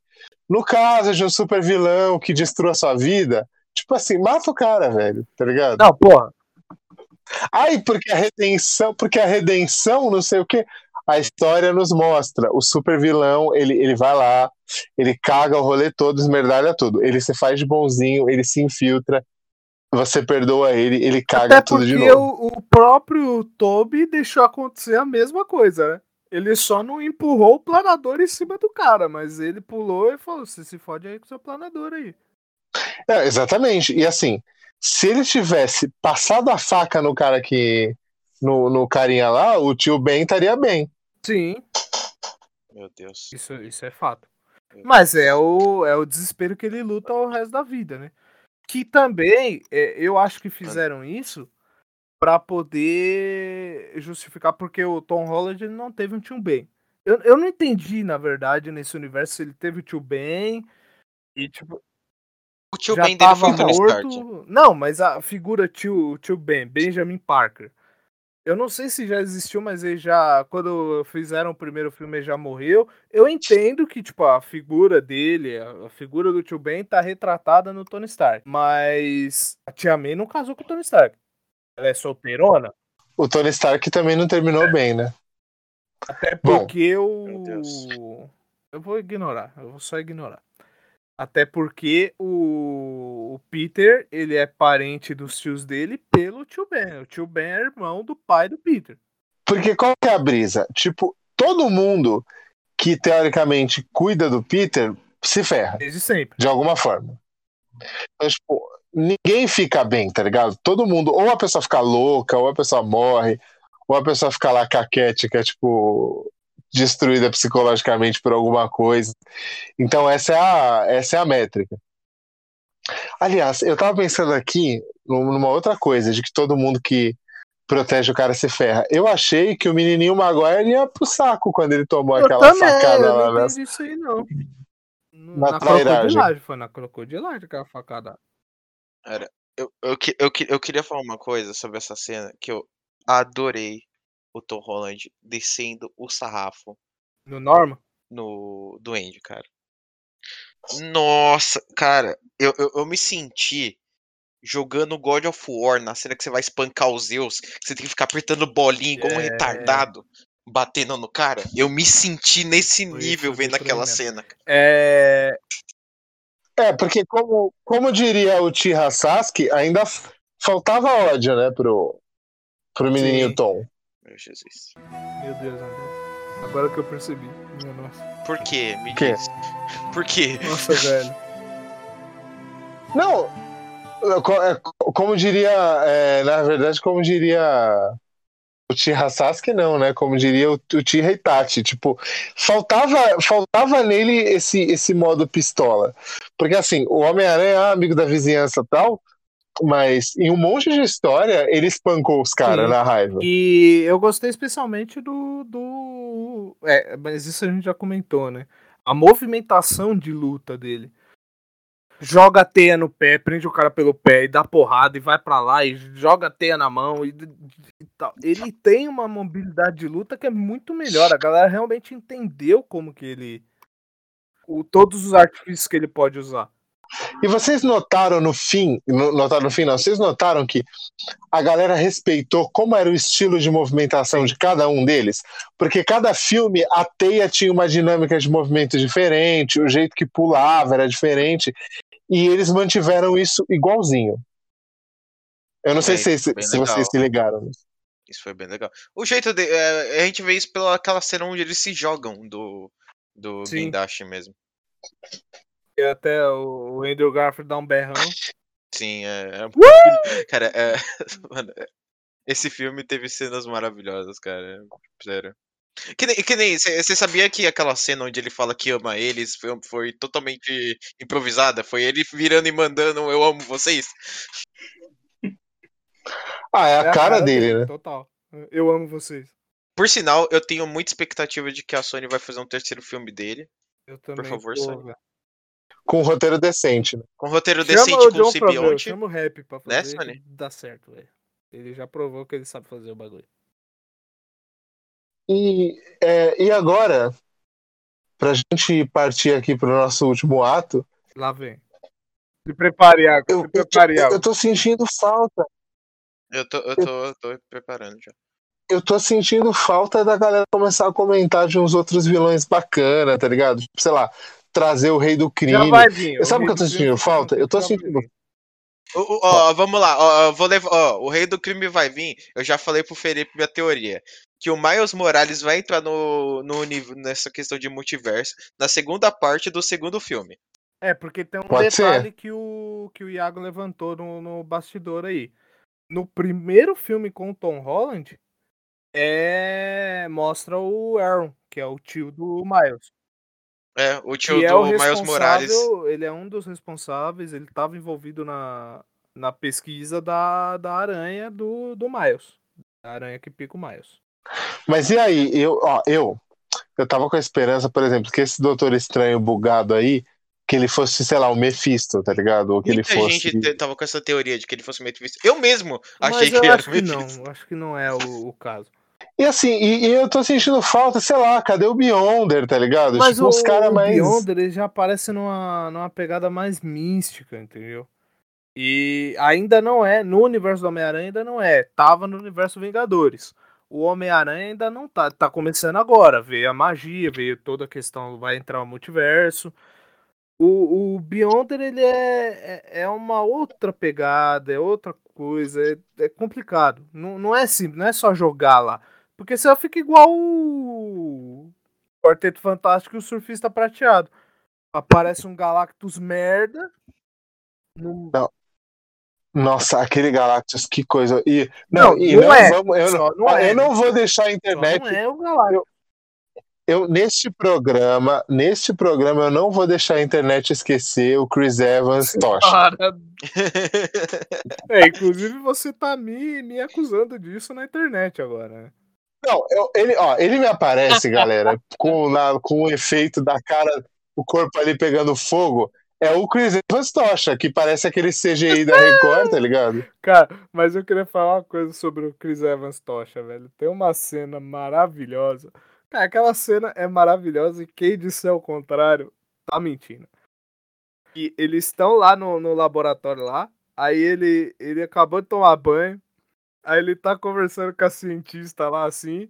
no caso de um super vilão que destrua sua vida, tipo assim, mata o cara, velho, tá ligado? Não, porra. Ai, porque a redenção, porque a redenção, não sei o que, a história nos mostra. O super vilão, ele, ele vai lá, ele caga o rolê todo, esmerdalha tudo. Ele se faz de bonzinho, ele se infiltra, você perdoa ele, ele caga Até tudo de porque novo. o, o próprio Toby deixou acontecer a mesma coisa, né? Ele só não empurrou o planador em cima do cara, mas ele pulou e falou: você se fode aí com o seu planador aí. É, exatamente. E assim, se ele tivesse passado a faca no cara que. No, no carinha lá, o tio Ben estaria bem. Sim, Meu Deus. isso, isso é fato. Mas é o, é o desespero que ele luta o resto da vida, né? Que também, é, eu acho que fizeram isso pra poder justificar porque o Tom Holland não teve um tio Ben. Eu, eu não entendi, na verdade, nesse universo se ele teve o tio Ben e, tipo, O tio já Ben dele foi morto. Não, mas a figura tio, tio Ben, Benjamin Parker. Eu não sei se já existiu, mas ele já. Quando fizeram o primeiro filme, ele já morreu. Eu entendo que, tipo, a figura dele, a figura do tio Ben tá retratada no Tony Stark. Mas a tia May não casou com o Tony Stark. Ela é solteirona. O Tony Stark também não terminou bem, né? Até Bom. porque o. Meu Deus. Eu vou ignorar. Eu vou só ignorar. Até porque o, o Peter, ele é parente dos tios dele pelo tio Ben. O tio Ben é irmão do pai do Peter. Porque qual que é a brisa? Tipo, todo mundo que teoricamente cuida do Peter se ferra, Desde sempre. de alguma forma. Então, tipo, ninguém fica bem, tá ligado? Todo mundo, ou a pessoa fica louca, ou a pessoa morre, ou a pessoa fica lá caquética, tipo, destruída psicologicamente por alguma coisa. Então, essa é a, essa é a métrica. Aliás, eu tava pensando aqui num- numa outra coisa, de que todo mundo que protege o cara se ferra. Eu achei que o menininho Maguire ia pro saco quando ele tomou Eu aquela também, facada eu lá não nessa. entendi isso aí, não. Na Na, trairagem. crocodilagem, foi na crocodilagem aquela facada. Eu, eu, que- eu, que- eu queria falar uma coisa sobre essa cena que eu adorei o Tom Holland descendo o sarrafo No Norma? no Duende, cara. Nossa, cara, eu, eu, eu me senti jogando God of War na cena que você vai espancar os Zeus, que você tem que ficar apertando bolinha igual um É. retardado, batendo no cara. Eu me senti nesse Foi- nível foi vendo aquela cena. É. É, porque como, como diria o Tira Sasuke, ainda faltava ódio, né, pro, pro menininho Sim. Tom. Meu Jesus. Meu Deus, André. Agora que eu percebi. Minha nossa. Por quê? Me Quê? diz. Por quê? Nossa, velho. Não, é, co- como diria, é, na verdade, como diria o Tira Sasuke, não, né, como diria o, o Tira Itachi, tipo, faltava, faltava nele esse, esse modo pistola. Porque, assim, o Homem-Aranha é amigo da vizinhança tal, mas em um monte de história, ele espancou os caras na raiva. E eu gostei especialmente do, do. É, mas isso a gente já comentou, né? A movimentação de luta dele. Joga a teia no pé, prende o cara pelo pé e dá porrada e vai pra lá e joga a teia na mão e, e tal. Ele tem uma mobilidade de luta que é muito melhor. A galera realmente entendeu como que ele. O, todos os artifícios que ele pode usar. E vocês notaram no fim, no- notaram no fim, não, vocês notaram que a galera respeitou como era o estilo de movimentação de cada um deles? Porque cada filme, a teia tinha uma dinâmica de movimento diferente, o jeito que pulava era diferente, e eles mantiveram isso igualzinho. Eu não sei Bem- se, bem se vocês se ligaram. Isso foi bem legal. O jeito de. é, a gente vê isso pela aquela cena onde eles se jogam do. Do Sim. Mesmo. E até o Andrew Garfield dá um berrão. Sim, é. é- Cara, é. [LAUGHS] mano, é- esse filme teve cenas maravilhosas, cara. Sério. Que nem, que nem você sabia que aquela cena onde ele fala que ama eles foi, foi totalmente improvisada? Foi ele virando e mandando eu amo vocês? Ah, é a, É cara, dele, né? Total. Eu amo vocês. Por sinal, eu tenho muita expectativa de que a Sony vai fazer um terceiro filme dele. Eu também. favor, tô, Sony. velho. Com um roteiro decente. Né? Com roteiro Chama decente, o com John o simbionte. chama o rap pra Né, fazer Sony? que dá certo, velho. Ele já provou que ele sabe fazer o bagulho. E, é, e agora, pra gente partir aqui pro nosso último ato, Lá vem. Se prepare, Iago. eu, Se eu, tô, prepare, Iago. eu tô sentindo falta. Eu tô, eu tô, eu tô preparando já. Eu tô sentindo falta da galera começar a comentar de uns outros vilões bacana, tá ligado? Tipo, sei lá, trazer o rei do crime. Já vai vir. Sabe o que eu tô sentindo falta? Eu tô sentindo- ó, vamos lá, ó, vou levar, ó, o Rei do Crime vai vir. Eu já falei pro Felipe minha teoria. Que o Miles Morales vai entrar no, no nessa questão de multiverso na segunda parte do segundo filme. É, porque tem um Pode detalhe que o, que o Iago levantou no, no bastidor aí. No primeiro filme com o Tom Holland, é mostra o Aaron, que é o tio do Miles. É, o tio que é do o Miles Morales. ele é um dos responsáveis, ele estava envolvido na, na pesquisa da, da aranha do, do Miles. Da aranha que pica o Miles. Mas e aí, eu, ó, eu, eu tava com a esperança, por exemplo, que esse Doutor Estranho bugado aí, que ele fosse, sei lá, o Mephisto, tá ligado? Ou que Muita ele fosse. gente te- tava com essa teoria de que ele fosse Mephisto. Eu mesmo Mas achei eu que era acho que não, Mephisto. eu acho que não é o, o caso. E assim, e, e eu tô sentindo falta, sei lá, cadê o Beyonder, tá ligado? Mas tipo, o, os caras o mais. Beyonder ele já aparece numa, numa pegada mais mística, entendeu? E ainda não é, no universo do Homem-Aranha ainda não é. Tava no universo Vingadores. O Homem-Aranha ainda não tá. Tá começando agora. Veio a magia, veio toda a questão, vai entrar o multiverso. O, o Beyonder, ele é, é, é uma outra pegada, é outra coisa, é, é complicado. Não, não é simples, não é só jogar lá. Porque senão fica igual o Quarteto Fantástico e o Surfista Prateado. Aparece um Galactus merda. Não, Nossa, aquele Galactus, que coisa. E, não, Não, e não não é. vamos. Eu, não, não é, eu não vou deixar a só internet. não é o Galactus. Eu, neste programa, neste programa, eu não vou deixar a internet esquecer o Chris Evans Tocha. [LAUGHS] É, inclusive você tá me, me acusando disso na internet agora. Não, eu- ele, ó, ele me aparece, galera, [LAUGHS] com, na- com o efeito da cara, o corpo ali pegando fogo. É o Chris Evans Tocha, que parece aquele CGI da Record, tá ligado? Cara, mas eu queria falar uma coisa sobre o Chris Evans Tocha, velho. Tem uma cena maravilhosa. Cara, aquela cena é maravilhosa e quem disser o contrário tá mentindo. E eles estão lá no, no laboratório lá, aí ele, ele acabou de tomar banho, aí ele tá conversando com a cientista lá assim.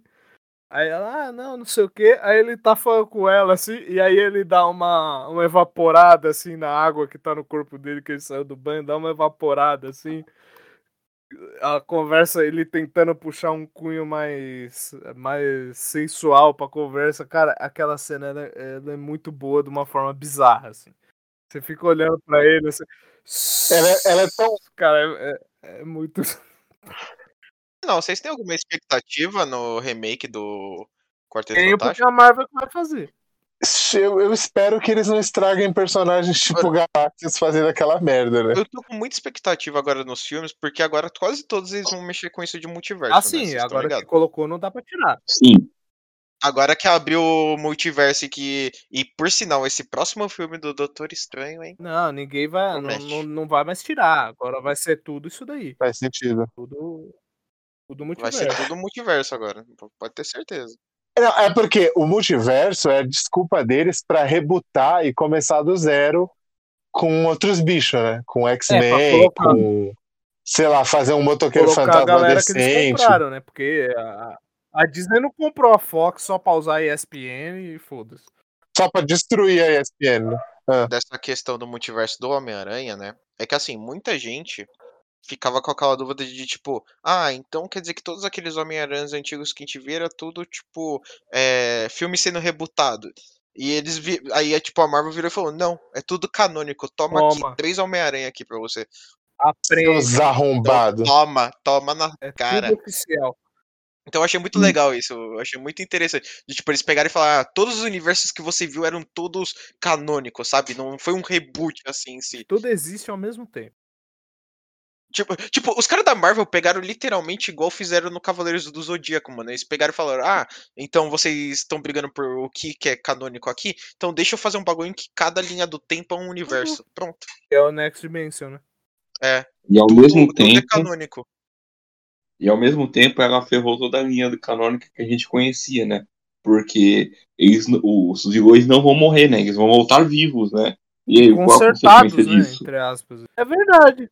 Aí ela, ah, não, não sei o que. Aí ele tá falando com ela assim, e aí ele dá uma, uma evaporada assim na água que tá no corpo dele, que ele saiu do banho, dá uma evaporada assim a conversa, ele tentando puxar um cunho mais, mais sensual pra conversa, cara, aquela cena ela, ela é muito boa de uma forma bizarra, assim. Você fica olhando pra ele, assim, Ela, é- ela é tão. cara, é, é- é muito. [LAUGHS] Não, vocês têm alguma expectativa no remake do Quarteto Tenho porque Fantástico? a Marvel que vai fazer. Eu, eu espero que eles não estraguem personagens tipo Galactus fazendo aquela merda, né? Eu tô com muita expectativa agora nos filmes, porque agora quase todos eles vão mexer com isso de multiverso. Ah, né? sim, Vocês agora que colocou não dá pra tirar. Sim. Agora que abriu o multiverso e que. E por sinal, esse próximo filme do Doutor Estranho, hein? Não, ninguém vai, não, não, não vai mais tirar. Agora vai ser tudo isso daí. Faz sentido. Tudo, tudo Vai multiverso. ser tudo multiverso agora. Pode ter certeza. Não, é porque o multiverso é a desculpa deles pra rebutar e começar do zero com outros bichos, né? Com X-Men, colocar- com. Sei lá, fazer um motoqueiro colocar a fantasma galera que eles decente. compraram, né? Porque a, a Disney não comprou a Fox só pra usar a ESPN e foda-se. Só pra destruir a ESPN. né? Dessa questão do multiverso do Homem-Aranha, né? É que assim, muita gente ficava com aquela dúvida de tipo, ah, então quer dizer que todos aqueles Homem-Aranhas antigos que a gente vê era tudo, tipo, é, filme sendo rebutado. E eles vi... aí é tipo a Marvel virou e falou: "Não, é tudo canônico. Toma, Toma. aqui três Homem-Aranha aqui pra você. Aprende. Os arrombados. Toma, toma na É cara". tudo oficial. Então eu achei muito Hum. legal isso, eu achei muito interessante. De, tipo, eles pegarem e falar, ah, todos os universos que você viu eram todos canônicos, sabe? Não foi um reboot assim em si. Tudo existe ao mesmo tempo. Tipo, tipo, os caras da Marvel pegaram literalmente igual fizeram no Cavaleiros do Zodíaco, mano. Eles pegaram e falaram: Ah, então vocês estão brigando por o que, que é canônico aqui? Então deixa eu fazer um bagulho em que cada linha do tempo é um universo. Pronto. É o Next Dimension, né? É. E ao Tudo, mesmo tudo é tempo, canônico. e ao mesmo tempo ela ferrou toda a linha do canônica que a gente conhecia, né? Porque eles, os vilões não vão morrer, né? Eles vão voltar vivos, né? E aí, qual a Consertados, consequência né? disso? Entre aspas. É verdade.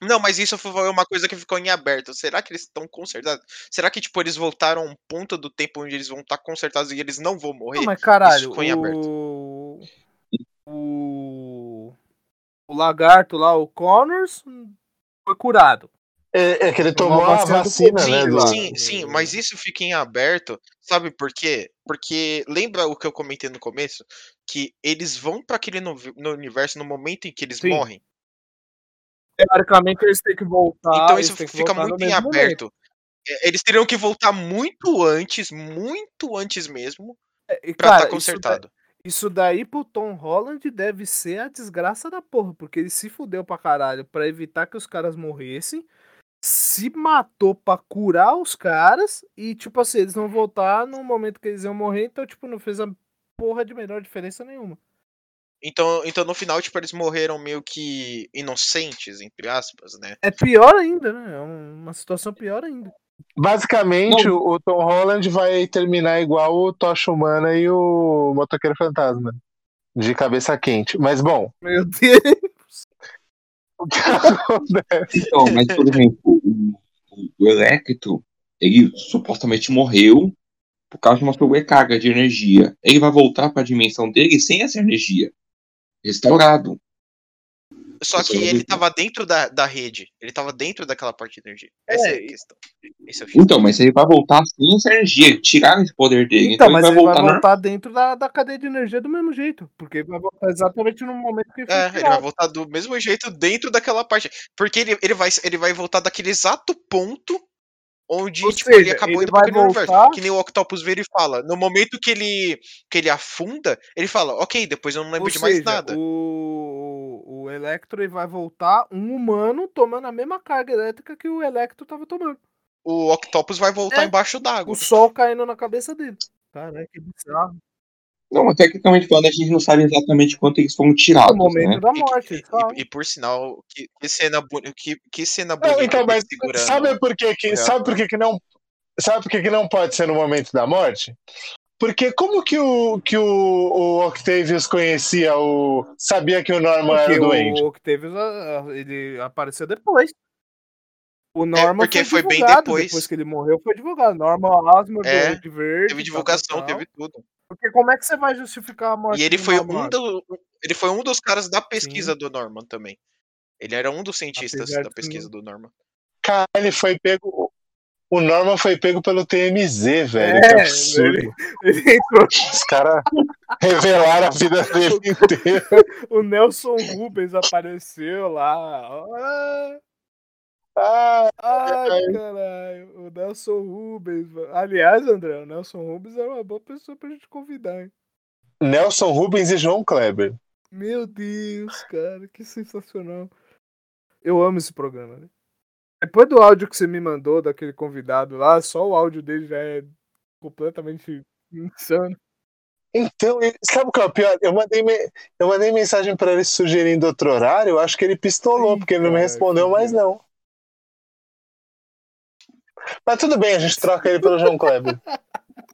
Não, mas isso foi uma coisa que ficou em aberto. Será que eles estão consertados? Será que, tipo, eles voltaram a um ponto do tempo onde eles vão estar consertados e eles não vão morrer? Não, mas caralho, ficou em aberto. o... o. O lagarto lá, o Connors, foi curado. É, é que ele tomou a vacina vacina, Sim, né? Do- lá. sim, sim, mas isso fica em aberto, sabe por quê? Porque lembra o que eu comentei no começo? Que eles vão pra aquele no, no universo no momento em que eles Sim. morrem. Teoricamente eles têm que voltar. então isso fica muito em mesmo momento. aberto. É, Eles teriam que voltar muito antes, muito antes mesmo, É, E, pra cara, estar isso, da- consertado. isso daí pro Tom Holland deve ser a desgraça da porra, porque ele se fudeu pra caralho pra evitar que os caras morressem, se matou pra curar os caras e, tipo assim, eles vão voltar no momento que eles iam morrer, então, tipo, não fez a porra de menor diferença nenhuma. Então, então no final, tipo, eles morreram meio que inocentes, entre aspas, né? É pior ainda, né? É um- uma situação pior ainda. Basicamente, o o Tom Holland vai terminar igual o Tocha Humana e o Motoqueiro Fantasma. De cabeça quente. Mas bom, Meu Deus. [LAUGHS] o que acontece? Então, mas por exemplo, o, o Electro, ele supostamente morreu por causa de uma sobrecarga de energia. Ele vai voltar para a dimensão dele sem essa energia. Restaurado. Só que ele tava dentro da, da rede. Ele tava dentro daquela parte de energia. Essa é, É, a questão. Esse é o X. Então, mas ele vai voltar sem essa energia. Tiraram esse poder dele. Então, Então, mas ele vai voltar, vai voltar dentro da, da cadeia de energia do mesmo jeito. Porque vai voltar exatamente no momento que ele foi É, ele vai voltar do mesmo jeito dentro daquela parte. Porque ele, ele, vai, ele vai voltar daquele exato ponto onde Ou tipo, ele seja, acabou ele indo pro universo. Que nem o Octopus vira e fala. No momento que ele, que ele afunda, ele fala, ok, depois eu não lembro Ou de mais seja, nada. O, o Electro ele vai voltar um humano tomando a mesma carga elétrica que o Electro tava tomando. O Octopus vai voltar É. embaixo d'água. O sol caindo na cabeça dele. Caralho, que bizarro. Não, mas tecnicamente falando, a gente não sabe exatamente quanto eles foram tirados, No momento né? da E- morte. fala. E, e por sinal, que, que cena, boni- que, que cena Não, bonita então, mas segurando. sabe por que, que, o sabe por que, que não. Sabe por que, que não pode ser no momento da morte? Porque como que o, que o, o Octavius conhecia o. sabia que o Norman Porque era doente? o Octavius ah, ele apareceu depois. O Norman porque foi bem divulgado, depois. que ele morreu, foi divulgado. Norman Osborn É, de verde. Teve divulgação, tal, tal. teve tudo. Porque como é que você vai justificar a morte E ele foi Norman um do, ele foi um dos caras da pesquisa do Norman também. Ele era um dos cientistas Apesar da pesquisa do Norman. Cara, ele foi pego. O Norman foi pego pelo TMZ, velho. É, que absurdo. ele- Ele entrou. Os caras revelaram a vida dele [LAUGHS] inteira. O Nelson Rubens apareceu lá. Ai, Ai. caralho. O Nelson Rubens. mano. Aliás, André, o Nelson Rubens era uma boa pessoa pra gente convidar, hein? Nelson Rubens e João Kleber. Meu Deus, cara, que sensacional. Eu amo esse programa, né? Depois do áudio que você me mandou daquele convidado lá, só o áudio dele já é completamente insano. Então, sabe o que é o pior? Eu mandei, eu mandei mensagem pra ele sugerindo outro horário, eu acho que ele pistolou, Ih, porque ele não me respondeu mais não. Mas tudo bem, a gente troca ele pelo João Kleber. [LAUGHS]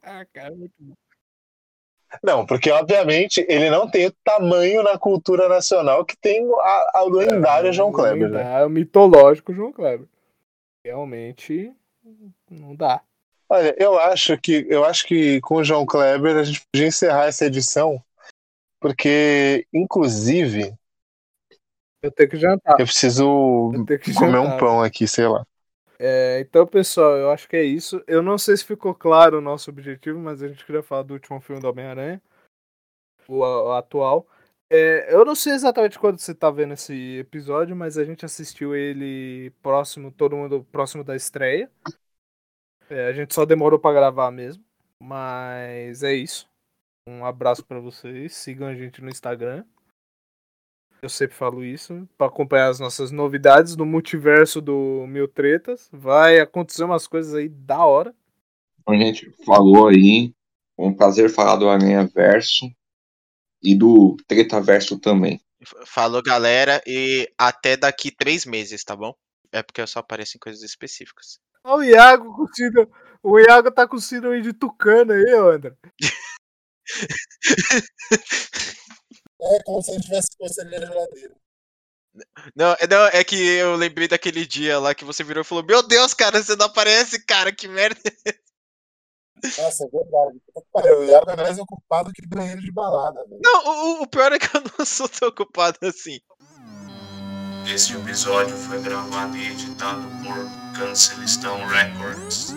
Ah, cara, muito bom. Não, porque obviamente ele não tem o tamanho na cultura nacional que tem a, a do lendário João Kleber, né? É o mitológico João Kleber. Realmente não dá. Olha, eu acho que eu acho que com o João Kleber a gente podia encerrar essa edição, porque inclusive Eu tenho que jantar. eu preciso Eu que comer um jantar. pão aqui, sei lá. É, então, pessoal, eu acho que é isso. Eu não sei se ficou claro o nosso objetivo, mas a gente queria falar do último filme do Homem-Aranha, o, o atual. É, eu não sei exatamente quando você tá vendo esse episódio, mas a gente assistiu ele próximo, todo mundo próximo da estreia. É, a gente só demorou pra gravar mesmo, mas é isso. Um abraço pra vocês, sigam a gente no Instagram. Eu sempre falo isso, pra acompanhar as nossas novidades no multiverso do Mil Tretas. Vai acontecer umas coisas aí da hora. Como a gente falou aí, foi um prazer falar do Aranha Verso e do Treta Verso também. Falou, galera, e até daqui três meses, tá bom? É porque eu só apareço em coisas específicas. Olha o Iago com síndrome. O Iago tá com síndrome de tucano aí, ô, André. [LAUGHS] É como se a gente tivesse ali na geladeira. Não, é- não, é que eu lembrei daquele dia lá que você virou e falou: Meu Deus, cara, você não aparece, cara, que merda. [LAUGHS] Nossa, é verdade. O Iago é mais ocupado que banheiro de balada. velho. Não, o, o pior é que eu não [LAUGHS] sou tão ocupado assim. Este episódio foi gravado e editado por Cancelistão Records.